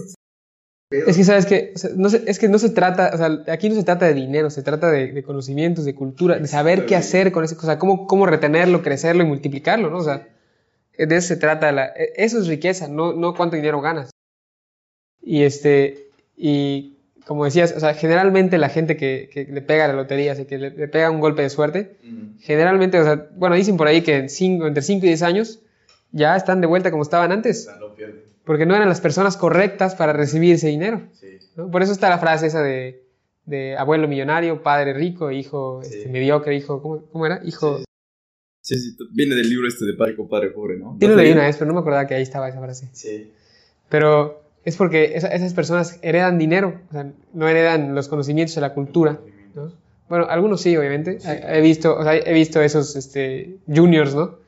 Es que sabes que, o sea, no se, es que no se trata, o sea, aquí no se trata de dinero, se trata de, de conocimientos, de cultura, de saber qué hacer con ese, o sea, cómo, cómo retenerlo, crecerlo y multiplicarlo, ¿no? O sea, de eso se trata, la, e- eso es riqueza, no, no cuánto dinero ganas. Y este, y como decías, o sea, generalmente la gente que, que le pega la lotería, o sea, que le, le pega un golpe de suerte, generalmente, o sea, bueno, dicen por ahí que en cinco, entre 5 y 10 años ya están de vuelta como estaban antes, porque no eran las personas correctas para recibir ese dinero. ¿no? Por eso está la frase esa de, de abuelo millonario, padre rico, hijo Sí. este, mediocre, hijo, ¿cómo, cómo era? Hijo... Sí, sí, viene del libro este de Padre Compadre Pobre, ¿no? Sí lo leí una vez, pero no me acordaba que ahí estaba esa frase. Sí. Pero es porque esa- esas personas heredan dinero, o sea, no heredan los conocimientos de la cultura. ¿no? Bueno, algunos sí, obviamente. He he visto, o sea, he visto esos este, juniors, ¿no?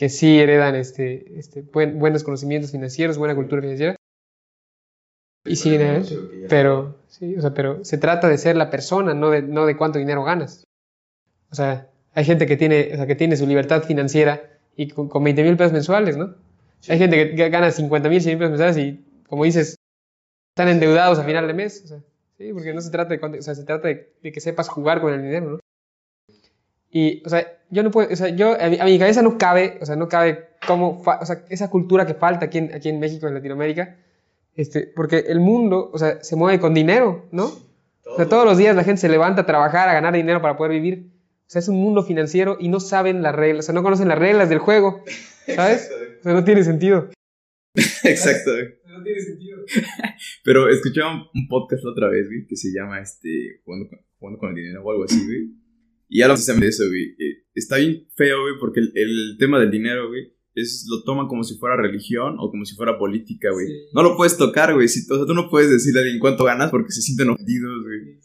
Que sí heredan este, este, buen- buenos conocimientos financieros, buena cultura financiera. Y él. Pero, sí, o sea, pero se trata de ser la persona, no de, no de cuánto dinero ganas. O sea, hay gente que tiene, o sea, que tiene su libertad financiera y con, con 20 mil pesos mensuales, ¿no? Hay gente que, que gana 50 mil, 100 mil pesos mensuales y, como dices, están endeudados a final de mes. O sea, sí, porque no se trata de cuánto, o sea, se trata de, de que sepas jugar con el dinero, ¿no? Y, o sea, yo no puedo, o sea, yo, a mi, a mi cabeza no cabe, o sea, no cabe cómo, fa- o sea, esa cultura que falta aquí en, aquí en México, en Latinoamérica, este, porque el mundo, o sea, se mueve con dinero, ¿no? O sea, todos los días la gente se levanta a trabajar, a ganar dinero para poder vivir. O sea, es un mundo financiero y no saben las reglas, o sea, no conocen las reglas del juego, ¿sabes? O sea, no tiene sentido. Exacto, güey. No tiene sentido. Pero escuchaba un- un podcast la otra vez, güey, que se llama este Jugando con, Jugando con el dinero o algo así, güey. Y hablan precisamente de eso, güey. Eh, está bien feo, güey, porque el, el tema del dinero, güey, es, lo toman como si fuera religión o como si fuera política, güey. Sí. No lo puedes tocar, güey. Si, o sea, tú no puedes decirle a alguien cuánto ganas porque se sienten ofendidos, güey.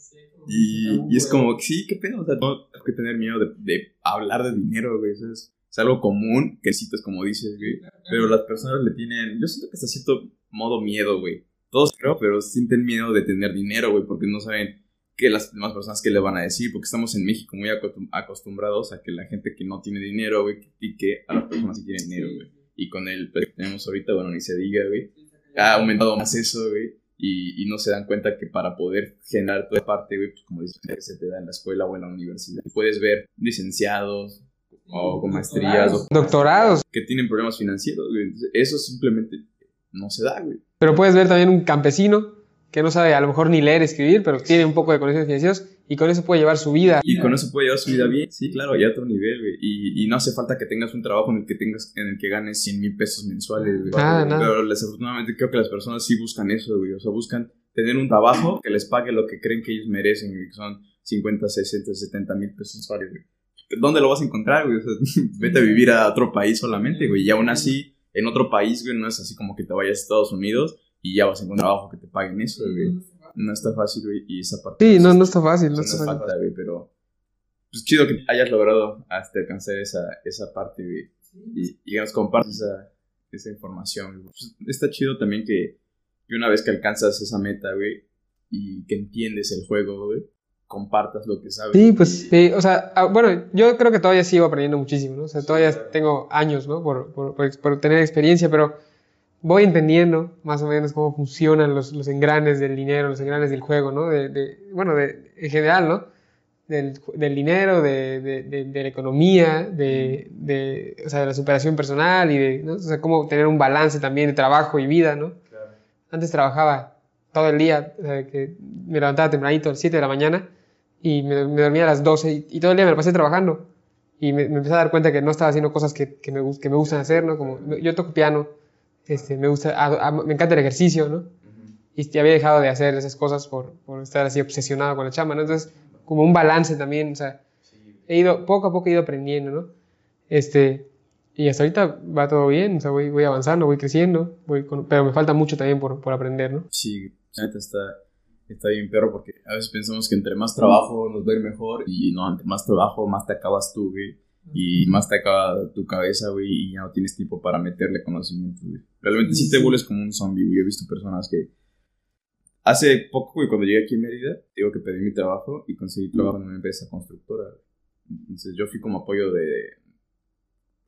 Y, y es como, sí, qué pedo. O sea, no tengo que tener miedo de, de hablar de dinero, güey. Eso es, es algo común que necesitas, como dices, güey. Pero las personas le tienen, yo siento que hasta cierto modo miedo, güey. Todos creo, pero sienten miedo de tener dinero, güey, porque no saben qué las demás personas qué le van a decir, porque estamos en México muy acostum- acostumbrados a que la gente que no tiene dinero, güey, critique a las personas que tienen dinero, güey. Y con el que tenemos ahorita, bueno, ni se diga, güey. Ha aumentado más eso, güey. Y, y no se dan cuenta que para poder generar toda parte, güey, pues como dices, que se te da en la escuela o en la universidad. Puedes ver licenciados o con maestrías o Doctorados. que tienen problemas financieros, güey. Entonces, Eso simplemente no se da, güey. Pero puedes ver también un campesino que no sabe a lo mejor ni leer, escribir, pero tiene un poco de conocimientos financieros y con eso puede llevar su vida. Y con eso puede llevar su vida bien. Sí, claro, ya a otro nivel, güey. Y, y no hace falta que tengas un trabajo en el que tengas, en el que ganes 100 mil pesos mensuales, güey. Nada, nada. Pero desafortunadamente creo que las personas sí buscan eso, güey. O sea, buscan tener un trabajo que les pague lo que creen que ellos merecen, güey. Que son 50, 60, 70 mil pesos mensuales, güey. ¿Dónde lo vas a encontrar, güey? O sea, vete a vivir a otro país solamente, güey. Y aún así, en otro país, güey, no es así como que te vayas a Estados Unidos y ya vas a encontrar trabajo que te paguen eso, güey. No está fácil, güey. Y esa parte. Sí, no, no está fácil, no está fácil. falta, güey, pero pues chido que hayas logrado hasta alcanzar esa, esa parte, güey, y, y que nos compartas esa, esa información, güey. Pues, está chido también que, que una vez que alcanzas esa meta, güey, y que entiendes el juego, güey, compartas lo que sabes. Sí, pues, sí, o sea, ah, bueno, yo creo que todavía sigo aprendiendo muchísimo, ¿no? O sea, todavía tengo años, ¿no? Por, por, por, por tener experiencia, pero voy entendiendo más o menos cómo funcionan los, los engranes del dinero, los engranes del juego, ¿no? De, de- bueno, de, en general, ¿no? Del, del dinero, de, de, de- de la economía, de, de, o sea, de la superación personal y de, ¿no? O sea, cómo tener un balance también de trabajo y vida, ¿no? Antes trabajaba todo el día, o sea, que me levantaba tempranito, a las 7 de la mañana, y me, me dormía a las 12, y, y todo el día me lo pasé trabajando. Y me, me empecé a dar cuenta que no estaba haciendo cosas que, que me, que me gustan hacer, ¿no? Como yo toco piano, este, me, gusta, a- a- me encanta el ejercicio, ¿no? Y ya había dejado de hacer esas cosas por, por estar así obsesionado con la chamba, ¿no? Entonces, como un balance también, o sea, he ido, poco a poco he ido aprendiendo, ¿no? Este, y hasta ahorita va todo bien, o sea, voy, voy avanzando, voy creciendo, voy con- pero me falta mucho también por, por aprender, ¿no? Sí, neta está, está bien perro porque a veces pensamos que entre más trabajo nos va a ir mejor y no, entre más trabajo más te acabas tú, güey. Y más te acaba tu cabeza, güey, y ya no tienes tiempo para meterle conocimiento, güey. Realmente sí te vuelves como un zombie, güey. He visto personas que... Hace poco, güey, cuando llegué aquí en Mérida, digo que pedí mi trabajo y conseguí trabajo en una empresa constructora. güey. Entonces yo fui como apoyo de...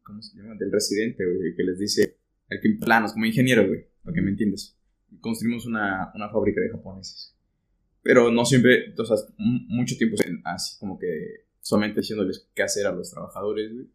¿Cómo se llama? Del residente, güey, que les dice... El que planos, como ingeniero, güey, para que me entiendas construimos una, una fábrica de japoneses. Pero no siempre, o sea, mucho tiempo así como que solamente diciéndoles qué hacer a los trabajadores, güey.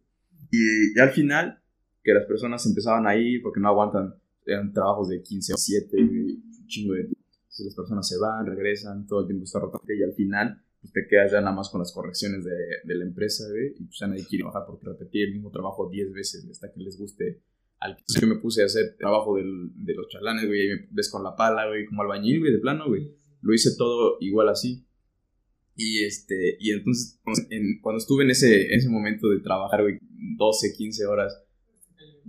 Y, y al final, que las personas empezaban a ir porque no aguantan, eran trabajos de 15 o 7, güey, un chingo de. Entonces las personas se van, regresan, todo el tiempo está rotando y al final pues te quedas ya nada más con las correcciones de, de la empresa, güey, y pues ya nadie quiere bajar porque repetir el mismo trabajo 10 veces hasta que les guste al yo me puse a hacer trabajo del- de los chalanes, güey, y me ves con la pala, güey, como albañil, güey, de plano, güey. Lo hice todo igual así. Y este, y entonces, en- cuando estuve en ese, en ese momento de trabajar, güey, 12, 15 horas,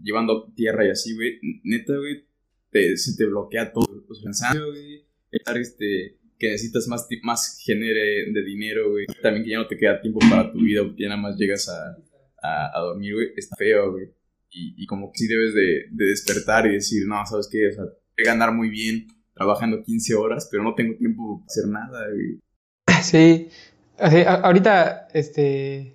llevando tierra y así, güey, neta, güey, te- se te bloquea todo. Sea, cansancio, güey, estar, este, que necesitas más, más genere de dinero, güey. También que ya no te queda tiempo para tu vida, porque ya nada más llegas a, a, a dormir, güey. Está feo, güey. Y, y como que sí debes de, de despertar y decir, no, ¿sabes qué? O sea, voy a ganar muy bien trabajando 15 horas, pero no tengo tiempo para hacer nada, güey. Sí, así, a- ahorita, este,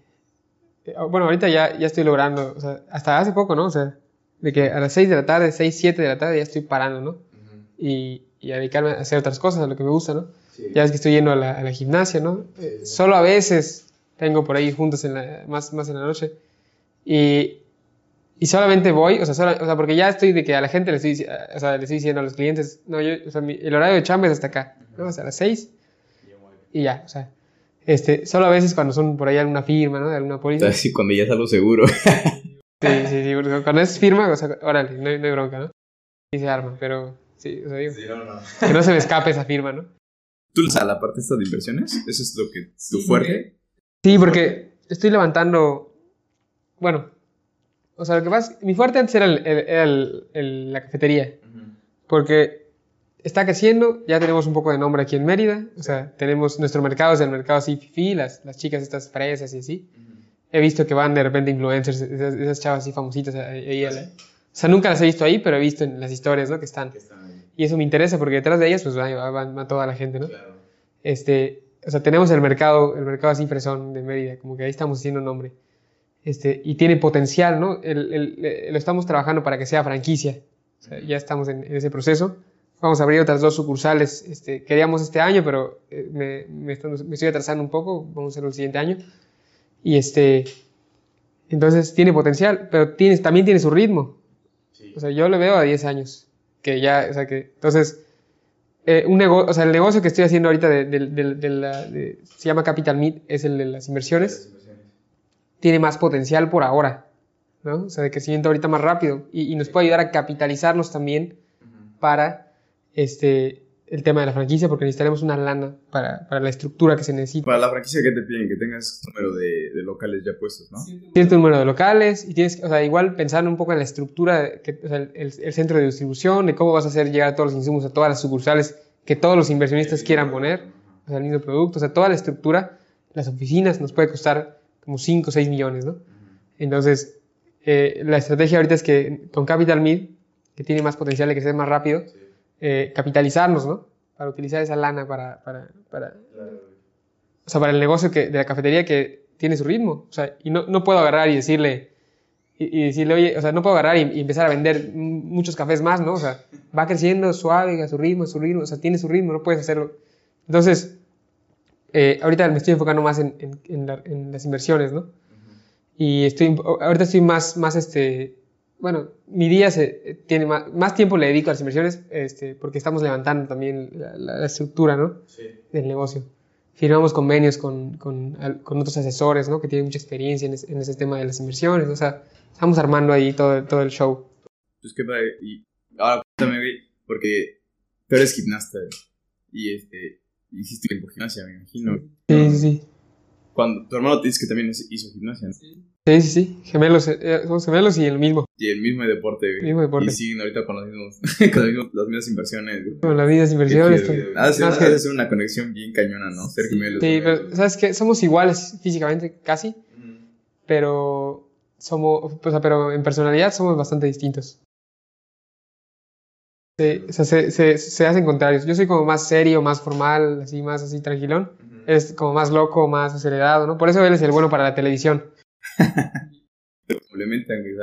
eh, bueno, ahorita ya, ya estoy logrando, o sea, hasta hace poco, ¿no? O sea, de que a las 6 de la tarde, 6, 7 de la tarde ya estoy parando, ¿no? Y, y a dedicarme a hacer otras cosas, a lo que me gusta, ¿no? Ya ves que estoy yendo a la, a la gimnasia, ¿no? Eh, solo a veces tengo por ahí juntos en la, más, más en la noche. Y, y solamente voy, o sea, sola- o sea, porque ya estoy de que a la gente le estoy, o sea, le estoy diciendo a los clientes, no, yo, o sea, mi- el horario de chamba es hasta acá, ¿no? O sea, a las 6 y ya, o sea, este, solo a veces cuando son por ahí alguna firma, ¿no? De alguna póliza. Así cuando ya es algo seguro. Sí, sí, sí, porque cuando es firma, o sea, órale, no hay, no hay bronca, ¿no? Y se arma, pero sí, o sea, digo, que no se me escape esa firma, ¿no? ¿Tú a la parte esta de inversiones? ¿Eso es lo que tu fuerte? Sí, porque estoy levantando, bueno, o sea, lo que pasa, es- mi fuerte antes era, el- el- era el- el- la cafetería, porque está creciendo, ya tenemos un poco de nombre aquí en Mérida, o sea, tenemos nuestro mercado es el mercado así, fifi, las, las chicas estas fresas y así. He visto que van de repente influencers, esas, esas chavas así famositas ahí, ahí a la- O sea, nunca las he visto ahí, pero he visto en las historias, ¿no? Que están. Y eso me interesa porque detrás de ellas, pues va, va- va- toda la gente, ¿no? Este, o sea, tenemos el mercado, el mercado así fresón de Mérida, como que ahí estamos haciendo nombre. Este, y tiene potencial, ¿no? El- el- el- lo estamos trabajando para que sea franquicia. O sea, ya estamos en, en ese proceso vamos a abrir otras dos sucursales. Este, queríamos este año, pero eh, me, me, estoy, me estoy atrasando un poco, vamos a hacerlo el siguiente año. Y este, entonces tiene potencial, pero tiene, también tiene su ritmo. O sea, yo lo veo a 10 años, que ya, o sea, que, entonces, eh, un negocio, o sea, el negocio que estoy haciendo ahorita de, de- de- de la- de- se llama Capital Meet, es el de las inversiones, tiene más potencial por ahora, ¿no? O sea, de crecimiento ahorita más rápido y, y nos puede ayudar a capitalizarnos también para este, el tema de la franquicia, porque necesitaremos una lana para, para la estructura que se necesita. Para la franquicia que te piden que tengas número de, de locales ya puestos, ¿no? cierto número de locales y tienes, o sea, igual pensar un poco en la estructura, que, o sea, el, el centro de distribución, de cómo vas a hacer llegar todos los insumos a todas las sucursales que todos los inversionistas quieran poner, o sea, el mismo producto, o sea, toda la estructura, las oficinas, nos puede costar como 5 o 6 millones, ¿no? Entonces, eh, la estrategia ahorita es que con Capital Meet, que tiene más potencial de crecer más rápido, eh, capitalizarnos, ¿no? Para utilizar esa lana para, para, para, o sea, para el negocio que, de la cafetería que tiene su ritmo. O sea, y no, no puedo agarrar y decirle, y, y decirle, oye, o sea, no puedo agarrar y, y empezar a vender muchos cafés más, ¿no? O sea, va creciendo suave, a su ritmo, a su ritmo, o sea, tiene su ritmo, no puedes hacerlo. Entonces, eh, ahorita me estoy enfocando más en, en- en la- en las inversiones, ¿no? Y estoy, ahorita estoy más, más este, bueno, mi día se, eh, tiene más, más tiempo le dedico a las inversiones, este, porque estamos levantando también la, la- la estructura, ¿no? Del negocio. Firmamos convenios con, con, otros asesores, ¿no? Que tienen mucha experiencia en, es- en ese tema de las inversiones, o sea, estamos armando ahí todo, todo el show. Pues qué padre. Y ahora cuéntame, güey, porque tú eres gimnasta, y este, hiciste tiempo gimnasia, me imagino. Sí, sí, sí. Cuando tu hermano te dice que también hizo gimnasia, ¿no? Sí, sí, sí. Gemelos, eh, somos gemelos y el mismo, Y el mismo deporte, güey. mismo deporte. Y siguen ahorita con, los mismos, con los mismos- las mismas inversiones, güey. Con las mismas inversiones. Más ha que- ser una conexión bien cañona, ¿no? Ser gemelos. Sí, pero ¿sabes qué? Somos iguales físicamente, casi, pero somos, o sea, pero en personalidad somos bastante distintos. Sí, o sea, se, se, se hacen contrarios. Yo soy como más serio, más formal, así, más así tranquilón. Es como más loco, más acelerado, ¿no? Por eso él es el bueno para la televisión. Complementan, güey.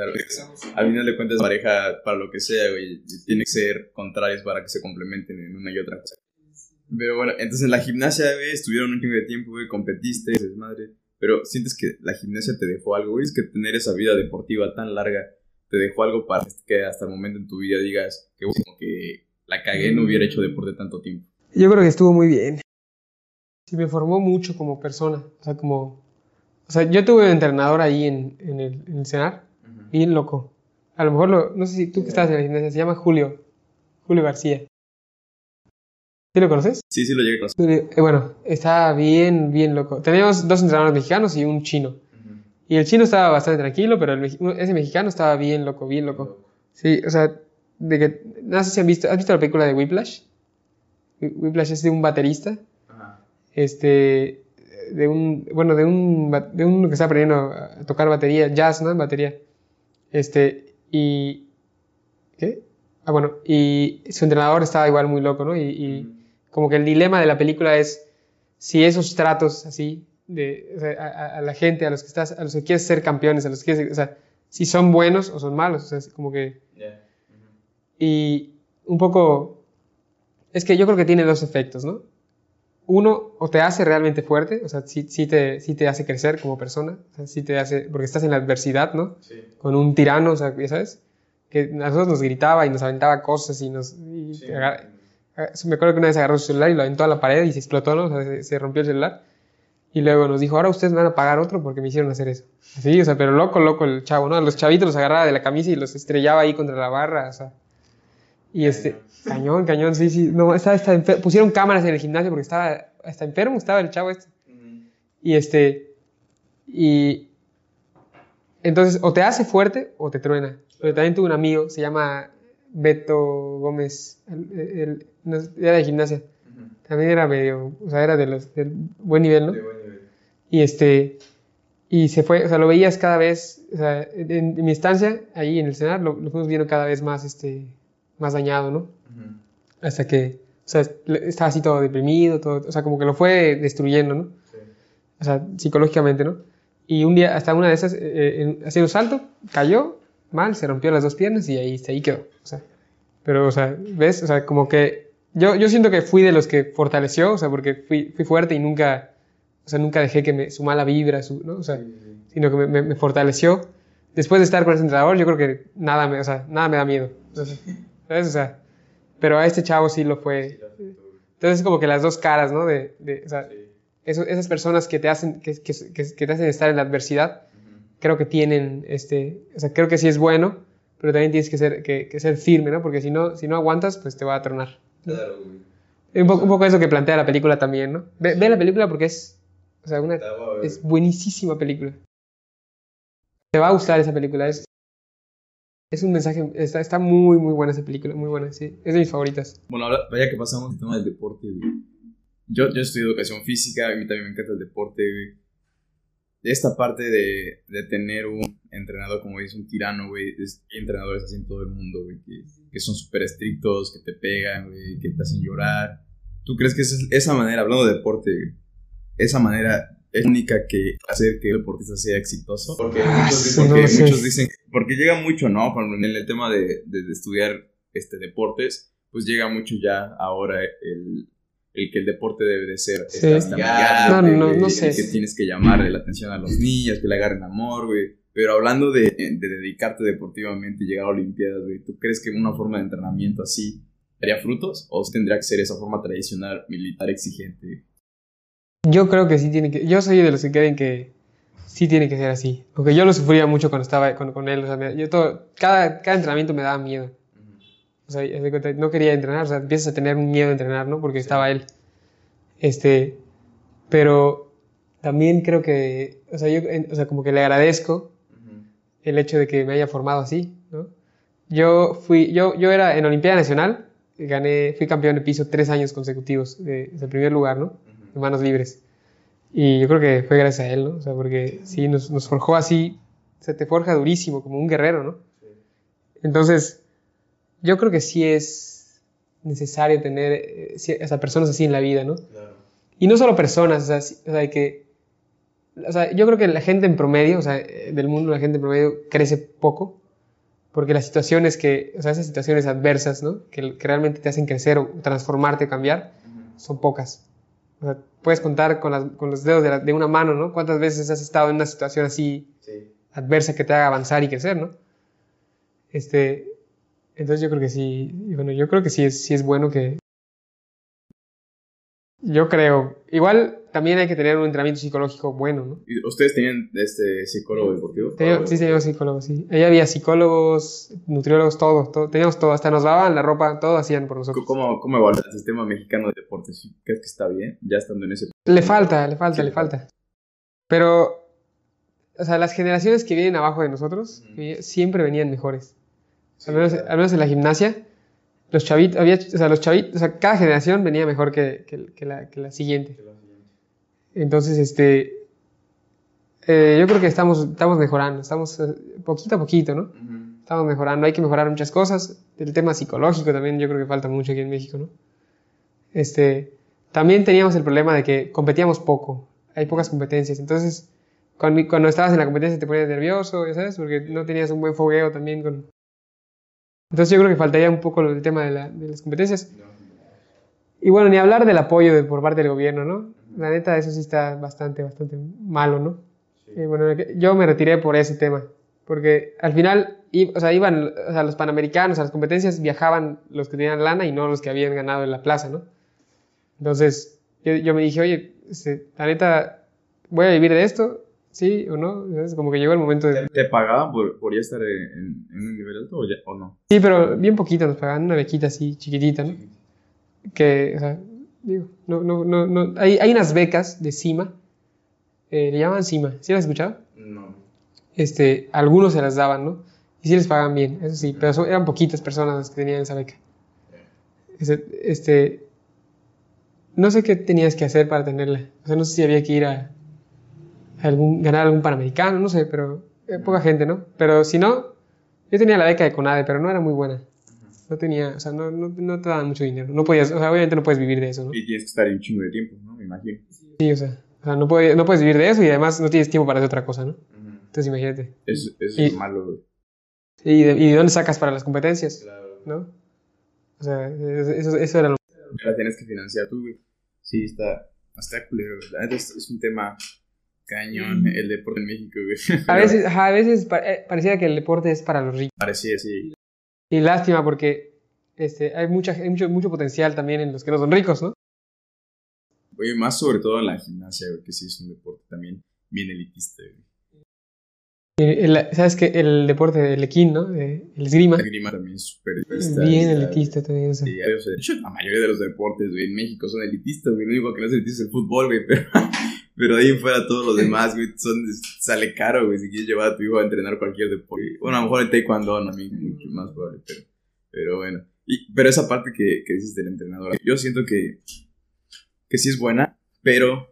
Al final de cuentas, pareja, para lo que sea, güey, tiene que ser contrarios para que se complementen en una y otra cosa. Pero bueno, entonces en la gimnasia, güey, estuvieron un chingo de tiempo, güey, competiste, desmadre. Pero sientes que la gimnasia te dejó algo, güey, es que tener esa vida deportiva tan larga te dejó algo para que hasta el momento en tu vida digas que, güey, como que la cagué, no hubiera hecho deporte tanto tiempo. Yo creo que estuvo muy bien. Sí, me formó mucho como persona. O sea, como... O sea, yo tuve un entrenador ahí en, en el, en el CENAR, bien loco. A lo mejor, lo, no sé si tú que estás en la gimnasia, se llama Julio. Julio García. ¿Sí lo conoces? Sí, sí lo llegué a conocer. Eh, bueno, estaba bien, bien loco. Teníamos dos entrenadores mexicanos y un chino. Y el chino estaba bastante tranquilo, pero el ese mexicano estaba bien loco, bien loco. Sí, o sea, de que, no sé si han visto, ¿has visto la película de Whiplash? Whi- Whiplash es de un baterista, este, de un, bueno, de un, de uno que está aprendiendo a tocar batería, jazz, ¿no? Batería. Este, y, ¿qué? Ah, bueno, y su entrenador estaba igual muy loco, ¿no? Y, y como que el dilema de la película es si esos tratos así, de, o sea, a, a- a la gente, a los que estás, a los que quieres ser campeones, a los que quieres, o sea, si son buenos o son malos, o sea, es como que y un poco, es que yo creo que tiene dos efectos, ¿no? Uno, o te hace realmente fuerte, o sea, sí, sí te, sí te hace crecer como persona, o sea, sí te hace, porque estás en la adversidad, ¿no? Con un tirano, o sea, ya sabes, que a nosotros nos gritaba y nos aventaba cosas y nos... y agar- ah, me acuerdo que una vez agarró su celular y lo aventó a la pared y se explotó, ¿no? O sea, se, se rompió el celular. Y luego nos dijo, ahora ustedes me van a pagar otro porque me hicieron hacer eso. Así, o sea, pero loco, loco el chavo, ¿no? A los chavitos los agarraba de la camisa y los estrellaba ahí contra la barra, o sea. Y este, cañón, cañón, sí, sí. No, estaba, estaba pusieron cámaras en el gimnasio porque estaba, hasta enfermo estaba el chavo este. Y este, y entonces o te hace fuerte o te truena. Pero también tuve un amigo, se llama Beto Gómez, el- era de gimnasia. También era medio, o sea, era de los, del buen nivel, ¿no? Y este, y se fue, o sea, lo veías cada vez, o sea, en, en mi estancia, ahí en el cenar, lo, lo fuimos viendo cada vez más, este, más dañado, ¿no? Hasta que, o sea, estaba así todo deprimido, todo, o sea, como que lo fue destruyendo, ¿no? O sea, psicológicamente, ¿no? Y un día, hasta una de esas, eh, en- haciendo un salto, cayó mal, se rompió las dos piernas y ahí, ahí quedó. O sea, Pero, o sea, ¿ves? O sea, como que yo, yo siento que fui de los que fortaleció, o sea, porque fui, fui fuerte y nunca, o sea, nunca dejé que me, su mala vibra, su, ¿no? O sea, sino que me, me- me fortaleció. Después de estar con ese entrenador, yo creo que nada me, o sea, nada me da miedo. Sea, ¿sabes? O sea, pero a este chavo sí lo fue. Entonces, como que las dos caras, ¿no? De, de, o sea, eso- esas personas que te hacen, que, que, que- que te hacen estar en la adversidad, creo que tienen, este, o sea, creo que sí es bueno, pero también tienes que ser, que, que ser firme, ¿no? Porque si no, si no aguantas, pues te va a tronar. Claro. Un poco, un poco eso que plantea la película también, ¿no? Ve, ve la película porque es, o sea, una, es buenísima película. Te va a gustar esa película, es, es un mensaje, está, está muy, muy buena esa película, muy buena, sí, es de mis favoritas. Bueno, ahora vaya que pasamos al tema del deporte, güey. Yo, yo estudio educación física, a mí también me encanta el deporte, güey. Esta parte de, de tener un entrenador, como dice, un tirano, güey. es- entrenadores así en todo el mundo, güey, que, que son súper estrictos, que te pegan, güey, que te hacen llorar. ¿Tú crees que esa, esa manera, hablando de deporte, güey, esa manera es única que hacer que el deportista sea exitoso? Porque, muchos, sí, porque no sé. muchos dicen, porque llega mucho, ¿no? En el tema de, de- de estudiar este, deportes, pues llega mucho ya ahora el, el que el deporte debe de ser Sí. este, amigable, No, no, no sé. que tienes que llamarle la atención a los niños, que le agarren amor, güey. Pero hablando de, de dedicarte deportivamente y llegar a Olimpiadas, güey, ¿tú crees que una forma de entrenamiento así daría frutos? ¿O tendría que ser esa forma tradicional, militar, exigente? Yo creo que sí tiene que, yo soy de los que creen que sí tiene que ser así, porque yo lo sufría mucho cuando estaba con, con él, o sea, me- yo todo, cada, cada entrenamiento me daba miedo. O sea, no quería entrenar, o sea, empiezas a tener un miedo de entrenar, ¿no? Porque estaba él. Este, pero también creo que, o sea, yo, o sea, como que le agradezco el hecho de que me haya formado así, ¿no? Yo fui, yo, yo era en Olimpiada Nacional, gané, fui campeón de piso tres años consecutivos, de, de primer lugar, ¿no? Manos libres. Y yo creo que fue gracias a él, ¿no? O sea, porque sí, nos, nos forjó así, se te forja durísimo, como un guerrero, ¿no? Entonces, yo creo que sí es necesario tener eh, ci- o sea, personas así en la vida, ¿no? Y no solo personas, o sea, sí- o sea, que... O sea, yo creo que la gente en promedio, o sea, eh, del mundo la gente en promedio crece poco, porque las situaciones que, o sea, esas situaciones adversas, ¿no? Que, que realmente te hacen crecer o transformarte o cambiar, son pocas. O sea, puedes contar con, las- con los dedos de, la- de una mano, ¿no? ¿Cuántas veces has estado en una situación así adversa que te haga avanzar y crecer, ¿no? Este, entonces yo creo que sí, bueno, yo creo que sí es, sí es bueno que... Yo creo, igual también hay que tener un entrenamiento psicológico bueno, ¿no? ¿Y ¿Ustedes tenían este psicólogo deportivo? Tenía- sí, teníamos psicólogos, sí. Ahí había psicólogos, nutriólogos, todo, todo, teníamos todo, hasta nos lavaban la ropa, todo hacían por nosotros. ¿Cómo, ¿Cómo evalúa el sistema mexicano de deportes? ¿Sí ¿Crees que está bien? Ya estando en ese... Le falta, le falta, Sí, le falta. falta. Pero, o sea, las generaciones que vienen abajo de nosotros siempre venían mejores. al, menos, al menos en la gimnasia, los chavitos, había, o sea, los chavitos, o sea, cada generación venía mejor que, que- que la, que la siguiente. Entonces, este, eh, yo creo que estamos, estamos mejorando, estamos eh, poquito a poquito, ¿no? Estamos mejorando, hay que mejorar muchas cosas. El tema psicológico también yo creo que falta mucho aquí en México, ¿no? Este, también teníamos el problema de que competíamos poco, hay pocas competencias. Entonces, cuando, cuando estabas en la competencia te ponías nervioso, ¿sabes? Porque no tenías un buen fogueo también con... Entonces yo creo que faltaría un poco el tema de, la- de las competencias. Y bueno, ni hablar del apoyo de- por parte del gobierno, ¿no? La neta, eso sí está bastante, bastante malo, ¿no? Y bueno, yo me retiré por ese tema, porque al final, i- o sea, iban, o sea, los panamericanos a las competencias viajaban los que tenían lana y no los que habían ganado en la plaza, ¿no? Entonces, yo, yo me dije, oye, este, la neta, ¿voy a vivir de esto? ¿Sí o no? ¿Sabes? Como que llegó el momento de... ¿Te pagaban por, por ya estar en, en un nivel alto o, ya- o no? Sí, pero bien poquito nos pagaban, una bequita así chiquitita, ¿no? Que, o sea, digo, no, no, no, no. Hay, hay unas becas de CIMA, eh, le llaman CIMA, ¿sí las has escuchado? No. Este, algunos se las daban, ¿no? Y sí les pagan bien, eso sí, pero son- eran poquitas personas las que tenían esa beca. Este, este, no sé qué tenías que hacer para tenerla. O sea, no sé si había que ir a, a algún, ganar algún panamericano, no sé, pero eh, poca gente, ¿no? Pero si no, yo tenía la beca de CONADE, pero no era muy buena. No tenía, o sea, no, no, no te daban mucho dinero. No podías, o sea, obviamente no puedes vivir de eso, ¿no? Y tienes que estar en un chingo de tiempo, ¿no? Me imagino. Sí, o sea, o sea, no, puedes, no puedes vivir de eso y además no tienes tiempo para hacer otra cosa, ¿no? Entonces imagínate. Es, es Y- malo, güey. ¿Y de, y de dónde sacas para las competencias? Claro. ¿no? O sea, eso, eso era lo... La tienes que financiar tú, güey. Sí, está, está culero, neta es, es un tema cañón el deporte en México, güey. A veces, a veces eh, parecía que el deporte es para los ricos. Parecía así. Y lástima porque este, hay, mucha, hay mucho, mucho potencial también en los que no son ricos, ¿no? Oye, más sobre todo en la gimnasia, que sí es un deporte también bien elitista, güey. Y el- ¿Sabes qué? El deporte del equín, ¿no? El esgrima. La grima también es súper elitista. bien elitista también. o sea. Sí, o sea, de hecho, la mayoría de los deportes, güey, en México son elitistas, güey. Lo único que no es elitista es el fútbol, güey, pero, pero de ahí en fuera todos los demás, güey, son, sale caro, güey, si quieres llevar a tu hijo a entrenar cualquier deporte. Bueno, a lo mejor el taekwondo, no, a mí mucho más probable, pero, pero bueno. Y, pero esa parte que, que dices del entrenador, yo siento que, que sí es buena, pero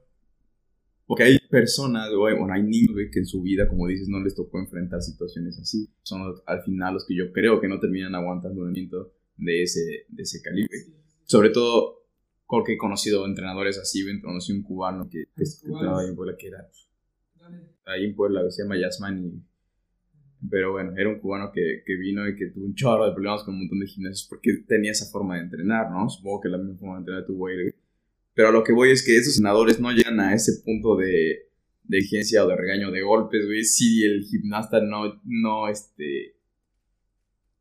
porque hay personas, güey, bueno, hay niños, güey, que en su vida, como dices, no les tocó enfrentar situaciones así. Son al final los que yo creo que no terminan aguantando un entrenamiento de ese, de ese calibre. Sobre todo porque he conocido entrenadores así. Conocí un cubano que, que, que entrenaba ahí en Puebla, que era ahí en Puebla, que se llama Yasmani. Pero bueno, era un cubano que, que vino y que tuvo un chorro de problemas con un montón de gimnasios porque tenía esa forma de entrenar, ¿no? Supongo que la misma forma de entrenar tuvo él. güey. Pero a lo que voy es que esos entrenadores no llegan a ese punto de, de exigencia o de regaño de golpes, güey. Si el gimnasta no, no, este,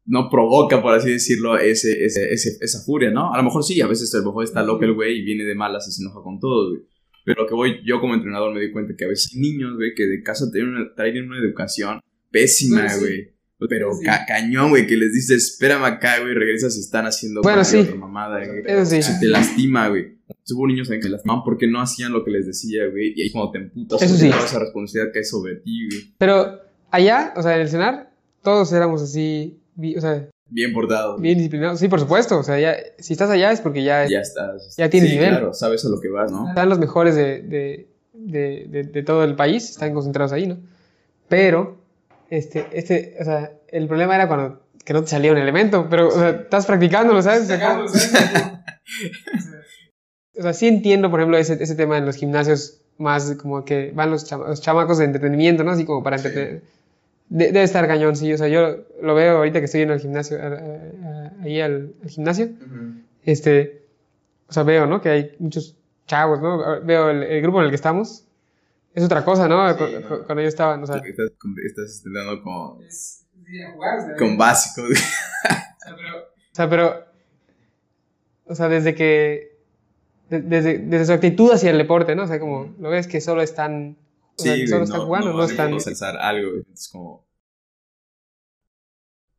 no provoca, por así decirlo, ese, ese, ese- esa furia, ¿no? A lo mejor sí, a veces a lo mejor está loco el güey y viene de malas y se enoja con todos, güey. Pero lo que voy, yo como entrenador me di cuenta que a veces hay niños, güey, que de casa traen una, traen una educación pésima, sí. güey. Pero Sí. ca- cañón, güey, que les dices, espérame acá, güey, regresas y están haciendo Bueno, sí. otra mamada, güey. Eso sí. Se te lastima, güey. Hubo niños en que lastimaban porque no hacían lo que les decía, güey. Y ahí cuando te emputas, Eso sí. esa responsabilidad cae sobre ti, güey. Pero allá, o sea, en el cenar, todos éramos así, o sea, Bien portado. bien disciplinados. Sí, por supuesto. O sea, ya, si estás allá es porque ya, Ya estás. Ya tienes sí, nivel. Claro, sabes a lo que vas, ¿no? están los mejores de, de, de, de- de todo el país, están concentrados ahí, ¿no? Pero, este, este, o sea, el problema era cuando que no te salía un elemento, pero, o sea, estás practicándolo, ¿sabes? Sacándolo, ¿sabes? O sea, sí entiendo, por ejemplo, ese, ese tema en los gimnasios más como que van los, chama- los chamacos de entretenimiento, ¿no? Así como para Sí. De- debe estar cañón, sí. O sea, yo lo veo ahorita que estoy en el gimnasio, a- a- a- ahí al, al gimnasio. Este, o sea, veo, ¿no? Que hay muchos chavos, ¿no? Veo el, el grupo en el que estamos. Es otra cosa, ¿no? Sí, Cu- ¿no? cu- Cuando ellos estaban, o sea. Estás, estás entrenando con, Con con básico, güey. O sea, pero. O sea, desde que. de- desde, desde su actitud hacia el deporte, ¿no? O sea, como lo ves que solo están. O sea, que solo están jugando, no, van están. algo, güey. Es como.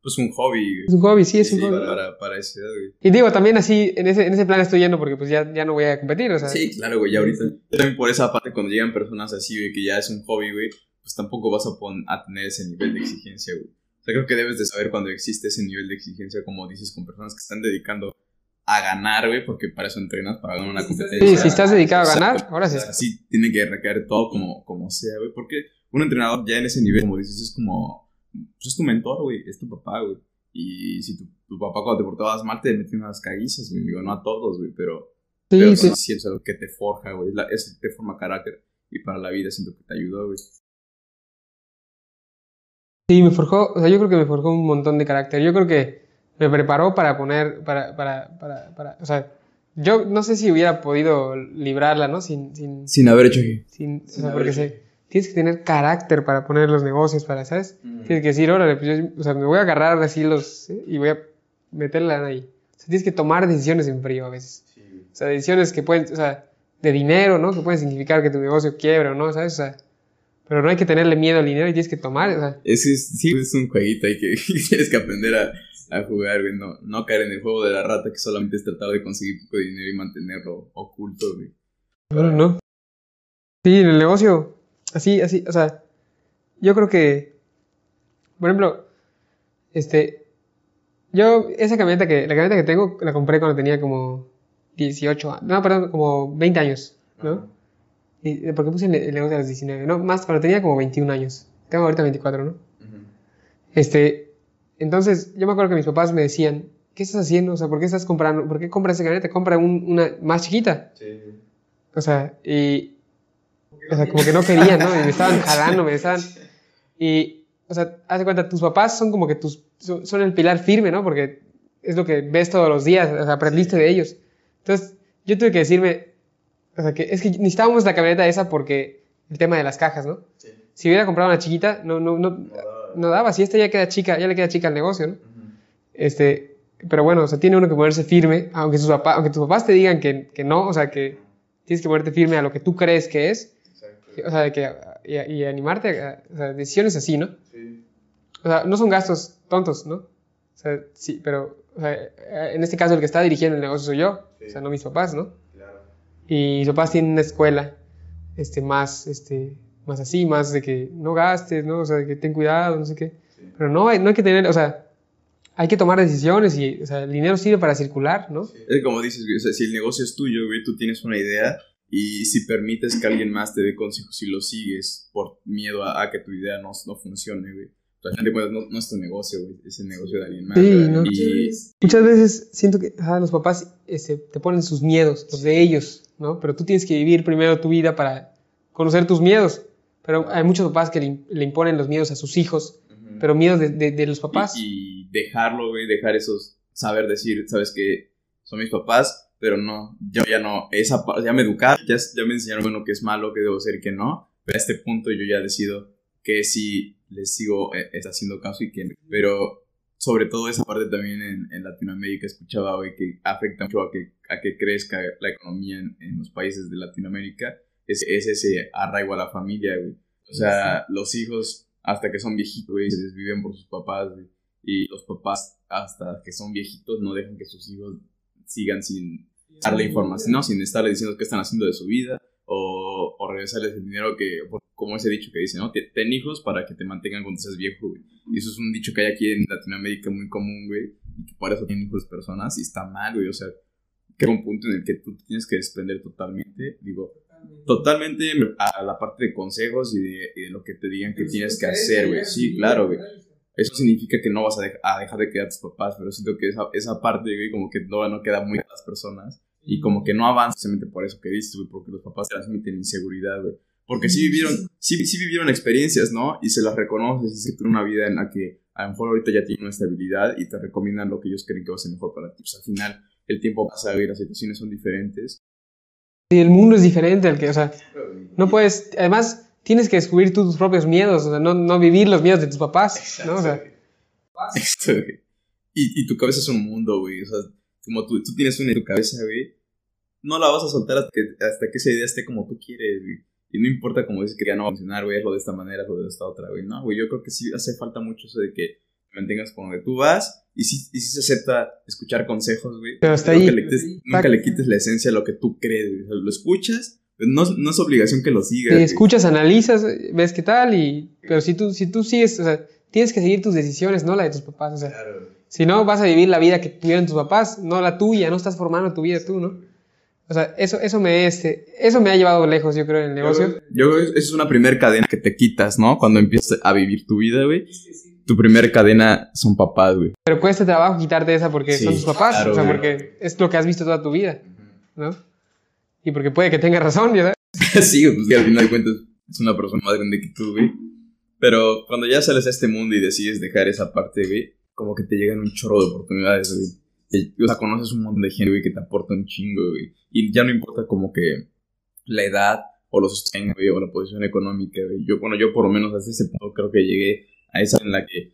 Pues un hobby, güey. Es un hobby, sí, es un Sí, hobby. para, para esa edad, güey. Y digo, también así, en ese, en ese plan estoy yendo porque pues ya, ya no voy a competir, o sea. Sí, claro, güey, ya ahorita. También por esa parte, cuando llegan personas así, güey, que ya es un hobby, güey, pues tampoco vas a, pon- a tener ese nivel de exigencia, güey. O sea, creo que debes de saber cuando existe ese nivel de exigencia, como dices, con personas que están dedicando a ganar, güey, porque para eso entrenas, para ganar una competencia. Sí, si estás dedicado a ganar, Exacto. ahora sí. O sea, sí tiene que recaer todo como, como sea, güey, porque un entrenador ya en ese nivel, como dices, es como, pues es tu mentor, güey, es tu papá, güey. Y si tu, tu papá cuando te portabas mal te metió unas caguizas, güey, digo, no a todos, güey, pero... Sí, Pero sí. sí, es algo que te forja, güey. Es, te forma carácter. Y para la vida siento que te ayudó, güey. Sí, me forjó, o sea, yo creo que me forjó un montón de carácter. Yo creo que me preparó para poner, para, para, para, para, o sea, yo no sé si hubiera podido librarla, ¿no? Sin, sin, Sin haber hecho aquí. sin, o Sin sea, porque hecho. se, tienes que tener carácter para poner los negocios, para, ¿sabes? Tienes que decir, órale, pues yo, o sea, me voy a agarrar así los, ¿eh? y voy a meterla ahí. O sea, tienes que tomar decisiones en frío a veces. O sea, decisiones que pueden, o sea, de dinero, ¿no? Que pueden significar que tu negocio quiebra o no, ¿sabes? O sea, pero no hay que tenerle miedo al dinero y tienes que tomar, o sea, Es, es, sí, es un jueguito ahí que tienes que aprender a, a jugar, güey. No, no caer en el juego de la rata que solamente es tratar de conseguir poco de dinero y mantenerlo oculto, güey. Bueno, no. Sí, en el negocio, así, así, o sea, yo creo que, por ejemplo, este, yo, esa camioneta que, la camioneta que tengo, la compré cuando tenía como 18, a- no, perdón, como 20 años, ¿no? Y, porque puse el, negocio a los 19, no, más, cuando tenía como 21 años. Tengo ahorita 24, ¿no? Este, entonces, yo me acuerdo que mis papás me decían, ¿qué estás haciendo? O sea, ¿por qué estás comprando, por qué compras esa camioneta? Compra un- una más chiquita. O sea, y. O sea, como que no querían, ¿no? Y me estaban jalando, me estaban. Y, o sea, haz de cuenta, tus papás son como que tus. Son, son el pilar firme, ¿no? Porque es lo que ves todos los días, o sea, aprendiste de ellos. Entonces, yo tuve que decirme, o sea, que es que necesitábamos la camioneta esa porque el tema de las cajas, ¿no? Si hubiera comprado una chiquita, no, no, no, no daba. Si esta ya queda chica, ya le queda chica al negocio, ¿no? Este, pero bueno, o sea, tiene uno que ponerse firme, aunque, sus papás, aunque tus papás te digan que, que no, o sea, que tienes que ponerte firme a lo que tú crees que es, o sea, que, y, y animarte a, o sea, decisiones así, ¿no? Sí. O sea, no son gastos tontos, ¿no? O sea, sí, pero o sea, en este caso el que está dirigiendo el negocio soy yo, Sí. o sea, no mis papás, ¿no? Y mis papás tienen una escuela, este, más, este, más así, más de que no gastes, ¿no? O sea, de que ten cuidado, no sé qué. Sí. Pero no hay, no hay que tener, o sea, hay que tomar decisiones y, o sea, el dinero sirve para circular, ¿no? Es como dices, o sea, si el negocio es tuyo, güey, tú tienes una idea y si permites que alguien más te dé consejos y lo sigues por miedo a, a que tu idea no, no funcione, güey. O sea, al final de cuentas, no, no es tu negocio, güey, es el negocio de alguien más. Sí. ¿no? Y Muchas veces siento que ah, los papás este, te ponen sus miedos, los de ellos, ¿no? Pero tú tienes que vivir primero tu vida para conocer tus miedos. Pero hay muchos papás que le, im- le imponen los miedos a sus hijos, pero miedos de, de- de los papás. Y, y dejarlo, güey, dejar esos, saber decir, sabes que son mis papás, pero no, yo ya no, esa ya me educaron, ya, ya me enseñaron, bueno, que es malo, que debo ser y que no, pero a este punto yo ya decido que sí les sigo eh, haciendo caso y que, pero sobre todo esa parte también en, en Latinoamérica escuchaba, güey, que afecta mucho a que, a que crezca la economía en, en los países de Latinoamérica, es, es ese arraigo a la familia, güey. O sea, los hijos hasta que son viejitos, güey, se desviven por sus papás, güey. Y los papás hasta que son viejitos no dejan que sus hijos sigan sin darle información, ¿no? Sin estarle diciendo qué están haciendo de su vida o, o regresarles el dinero que, como ese dicho que dice, ¿no? Ten hijos para que te mantengan cuando seas viejo, güey. Y eso es un dicho que hay aquí en Latinoamérica muy común, güey. Y que por eso tienen hijos las personas y está mal, güey. O sea, que hay un punto en el que tú tienes que desprender totalmente, digo, totalmente a la parte de consejos y de, y de lo que te digan que tienes que hacer, güey. Sí, claro, güey. Eso significa que no vas a, dej- a dejar de quedar a tus papás, pero siento que esa, esa parte, güey, como que no, no queda muy a las personas y como que no avanza precisamente por eso que dices, güey, porque los papás transmiten inseguridad, güey. Porque sí vivieron, sí, sí vivieron experiencias, ¿no? Y se las reconoces y se tuvieron una vida en la que a lo mejor ahorita ya tienen una estabilidad y te recomiendan lo que ellos creen que va a ser mejor para ti. Pues al final el tiempo pasa y las situaciones son diferentes. Y el mundo es diferente al que, o sea, no puedes, además tienes que descubrir tú tus propios miedos, o sea, no, no vivir los miedos de tus papás, ¿no? O sea. Y, y tu cabeza es un mundo, güey. O sea, como tú, tú tienes una en tu cabeza, güey, no la vas a soltar hasta que, hasta que esa idea esté como tú quieres, güey. Y no importa como dices que ya no va a funcionar, güey, hazlo de esta manera, hazlo de esta otra, güey. No, güey, yo creo que sí hace falta mucho eso de que te mantengas por donde tú vas y sí, y sí se acepta escuchar consejos, güey. Pero hasta Nunca ahí. le quites- nunca le quites la esencia a lo que tú crees, güey. O sea, lo escuchas, pero no, no es obligación que lo sigas. te escuchas, analizas, ves qué tal, y, pero si tú, si tú sigues, o sea, tienes que seguir tus decisiones, no la de tus papás, o sea, si no vas a vivir la vida que tuvieron tus papás, no la tuya, no estás formando tu vida tú, ¿no? O sea, eso, eso me, este, eso me ha llevado lejos, yo creo, en el negocio. Yo creo que esa es una primera cadena que te quitas, ¿no? Cuando empiezas a vivir tu vida, güey. Tu primera cadena son papás, güey. Pero cuesta trabajo quitarte esa porque Sí, son tus papás, claro, o sea, güey. porque es lo que has visto toda tu vida, ¿no? Y porque puede que tenga razón, ¿ya sabes? sí, pues que al final de cuentas es una persona más grande que tú, güey. Pero cuando ya sales a este mundo y decides dejar esa parte, güey, como que te llegan un chorro de oportunidades, güey. O sea, conoces un montón de gente, güey, que te aporta un chingo, güey. Y ya no importa como que la edad o los sostén, güey, o la posición económica, güey. Yo, bueno, yo por lo menos hasta ese punto creo que llegué a esa en la que,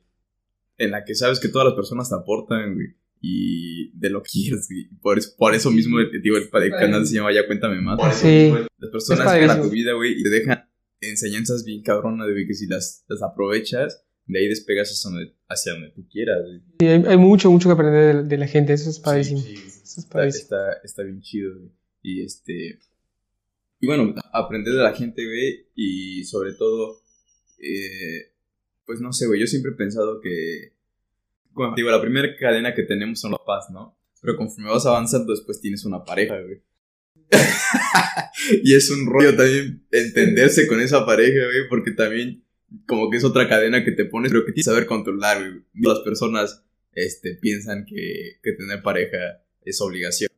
en la que sabes que todas las personas te aportan, güey. Y de lo que quieres, güey. Por eso, por eso mismo, digo, el, el canal se llama Ya Cuéntame Más. Sí. Las personas Es llegan a padrísimo. tu vida, güey, y te dejan enseñanzas bien cabronas, güey, que si las, las aprovechas, de ahí despegas hacia donde, hacia donde tú quieras, güey. Sí, hay, hay mucho, mucho que aprender de, de la gente, eso es padrísimo. Sí, sí. Eso es Está, padrísimo. está, está bien chido, güey. Y este. Y bueno, aprender de la gente, güey, y sobre todo, eh, pues no sé, güey, yo siempre he pensado que. Bueno, digo, la primera cadena que tenemos son los papás, ¿no? Pero conforme vas avanzando, después tienes una pareja, güey. y es un rollo también entenderse con esa pareja, güey, porque también como que es otra cadena que te pones, pero que tienes que saber controlar, güey. Las personas este, piensan que, que tener pareja es obligación,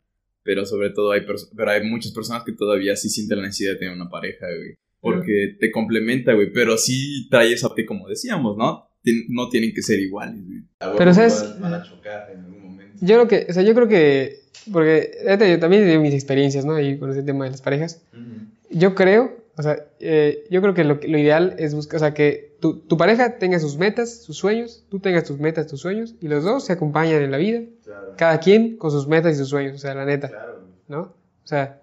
pero sobre todo hay, pero hay muchas personas que todavía sí sienten la necesidad de tener una pareja, güey. Porque te complementa, güey, pero sí trae esa parte, como decíamos, ¿no? tien- no tienen que ser iguales, güey. Pero, ¿sabes? Van, a chocar en algún momento. Yo creo que, o sea, yo creo que, porque yo también he tenido mis experiencias, ¿no? Ahí con ese tema de las parejas. Ujú. Yo creo, o sea, eh, yo creo que lo, lo ideal es buscar, o sea, que tu, tu pareja tenga sus metas, sus sueños, tú tengas tus metas, tus sueños, y los dos se acompañan en la vida, Claro. cada quien con sus metas y sus sueños, o sea, la neta, Claro. ¿no? O sea,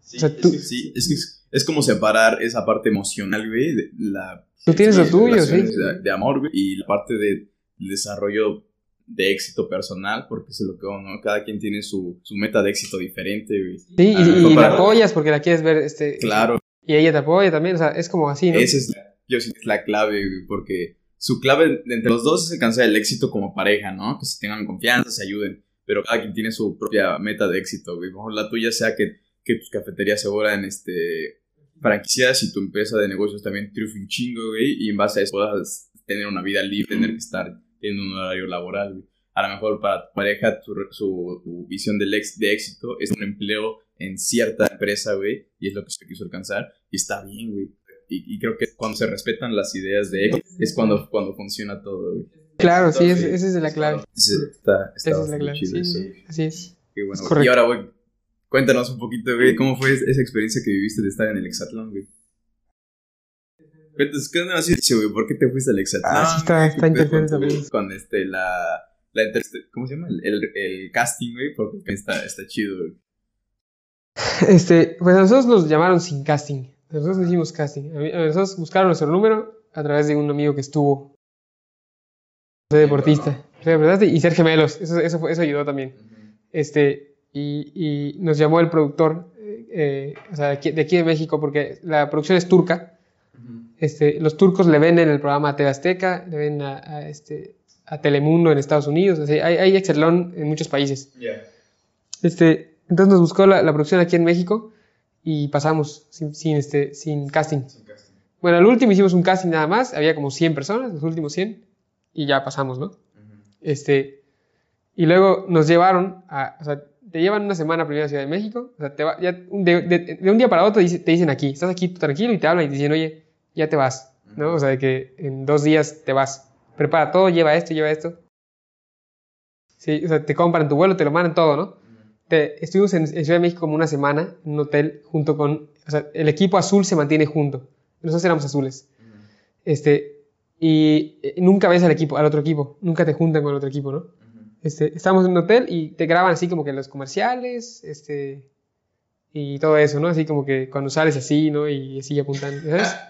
Sí, O sea, Es que sí, es que es, es como separar esa parte emocional, güey, de la... Tú tienes lo tuyo, sí. De, de amor, güey, y la parte de desarrollo de éxito personal, porque es lo que, ¿no? Cada quien tiene su, su meta de éxito diferente, güey. sí, y, A lo y la apoyas porque la quieres ver, este, Claro, y ella te apoya también, o sea, es como así, ¿no? esa es la, yo que es la clave, güey, porque su clave entre los dos es alcanzar el éxito como pareja, ¿no? Que se tengan confianza, se ayuden, pero cada quien tiene su propia meta de éxito, güey. Mejor la tuya sea que, que tus cafeterías se vuelvan, este, franquicias y tu empresa de negocios también triunfe un chingo, güey, y en base a eso puedas tener una vida libre, tener que estar en un horario laboral, güey. A lo mejor para tu pareja tu, su, visión del ex, de éxito es un empleo en cierta empresa, güey, y es lo que se quiso alcanzar, y está bien, güey. Y, y creo que cuando se respetan las ideas de éxito es cuando, cuando funciona todo, güey. Claro, sí, es- esa es la clave. Está, está Esa es la clave, chido sí, sí, así es. Qué bueno, Es. Y ahora, güey, cuéntanos un poquito, güey, ¿cómo fue esa experiencia que viviste de estar en el Exatlón, güey? Cuéntanos, ¿qué dicho, güey? ¿Por qué te fuiste al Exatlón? Ah, sí, está- está ¿Qué pedo interesante también. Con este, la... la ¿Cómo se llama? El, el, el casting, güey, porque está, está chido, güey. Este, pues a nosotros nos llamaron sin casting. Nosotros no hicimos casting. A mí- a nosotros buscaron nuestro número a través de un amigo que estuvo. Soy deportista. Soy deportista y ser gemelos. Eso, eso, fue- eso ayudó también. Este, y, y nos llamó el productor, eh, eh, o sea, de aquí, de aquí de México, porque la producción es turca. Este, los turcos le ven en el programa a TV Azteca, le ven a, a, este, a Telemundo en Estados Unidos. o sea, hay, hay Excelón en muchos países. Este, entonces nos buscó la, la producción aquí en México y pasamos sin, sin, este, sin casting. Bueno, al último hicimos un casting nada más, había como 100 personas, los últimos 100, y ya pasamos, ¿no? Este, y luego nos llevaron a, o sea, te llevan una semana primero a Ciudad de México, o sea, te va- ya de, de- de un día para otro te dicen aquí, estás aquí tú tranquilo y te hablan y te dicen, oye, ya te vas, ¿no? O sea, de que en dos días te vas, prepara todo, lleva esto, lleva esto. Sí, o sea, te compran tu vuelo, te lo mandan todo, ¿no? Te- estuvimos en, en Ciudad de México como una semana en un hotel junto con, o sea, el equipo azul se mantiene junto, nosotros éramos azules. Este, y eh, nunca ves al equipo, al otro equipo, nunca te juntan con el otro equipo, ¿no? Este, estamos en un hotel y te graban así como que los comerciales, este, y todo eso, ¿no? Así como que cuando sales así, ¿no? Y así apuntando, ¿sabes?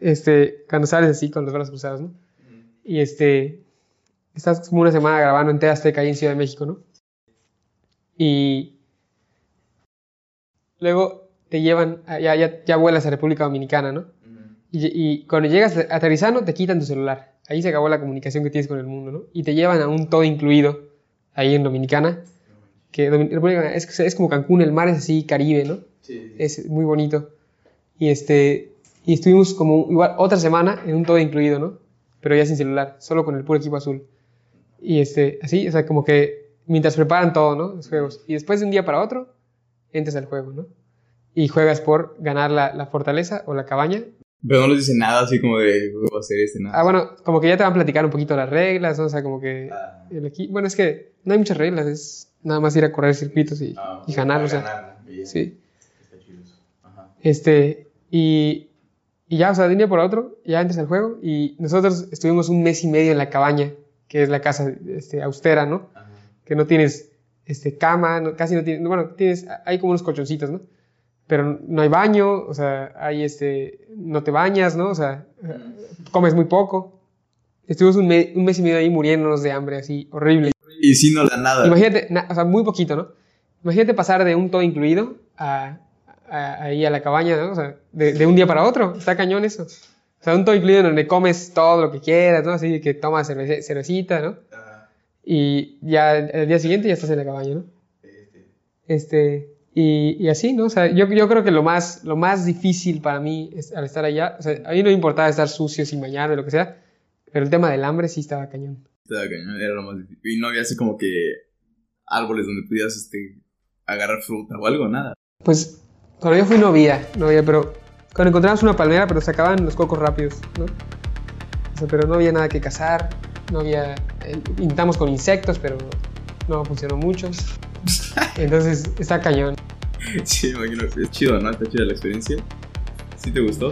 Este, cuando sales así con los brazos cruzados, ¿no? Y este, estás como una semana grabando en Azteca ahí en Ciudad de México, ¿no? Y luego te llevan, a- ya, ya, ya vuelas a República Dominicana, ¿no? Y, y cuando llegas aterrizando te quitan tu celular. Ahí se acabó la comunicación que tienes con el mundo, ¿no? Y te llevan a un todo incluido ahí en Dominicana. Que Dominicana es, es como Cancún, el mar es así, Caribe, ¿no? Es muy bonito. Y este y estuvimos como igual otra semana en un todo incluido, ¿no? Pero ya sin celular, solo con el puro equipo azul. Y este, así, o sea, como que mientras preparan todo, ¿no? Los juegos. Y después de un día para otro, entras al juego, ¿no? Y juegas por ganar la, la fortaleza o la cabaña. Pero no les dicen nada así como de, voy a hacer este, nada. Ah, bueno, como que ya te van a platicar un poquito las reglas, ¿no? O sea, como que el equipo... Bueno, es que no hay muchas reglas, es nada más ir a correr circuitos y, y ganar, o sea, sí. Este, y, y ya, o sea, de un día por otro, ya entras al juego y nosotros estuvimos un mes y medio en la cabaña, que es la casa este, austera, ¿no? Que no tienes este, cama, no- casi no tienes, bueno, tienes, hay como unos colchoncitos, ¿no? Pero no hay baño, o sea, hay este, no te bañas, ¿no? O sea, comes muy poco. Estuvimos un, me- un mes y medio ahí muriéndonos de hambre, así, horrible. Y si no la nada. Imagínate, na- o sea, muy poquito, ¿no? Imagínate pasar de un todo incluido a, a- ahí a la cabaña, ¿no? O sea, de, de un día para otro. Está cañón eso. O sea, un todo incluido donde comes todo lo que quieras, ¿no? Así que tomas cervece- cervecita, ¿no? Y ya el día siguiente ya estás en la cabaña, ¿no? Este, y, y así, ¿no? O sea, yo, yo creo que lo más, lo más difícil para mí es, al estar allá, o sea, a mí no me importaba estar sucio sin bañarme, lo que sea, pero el tema del hambre sí estaba cañón. Estaba cañón, era lo más difícil. Y no había así como que árboles donde pudieras este, agarrar fruta o algo, nada. Pues cuando yo fui no había, no había, pero cuando encontramos una palmera, pero sacaban los cocos rápidos, ¿no? O sea, pero no había nada que cazar, no había... eh, intentamos con insectos, pero no funcionó mucho. Entonces está cañón. Sí, imagino. Es chido, ¿no? Está chida la experiencia. ¿Sí te gustó?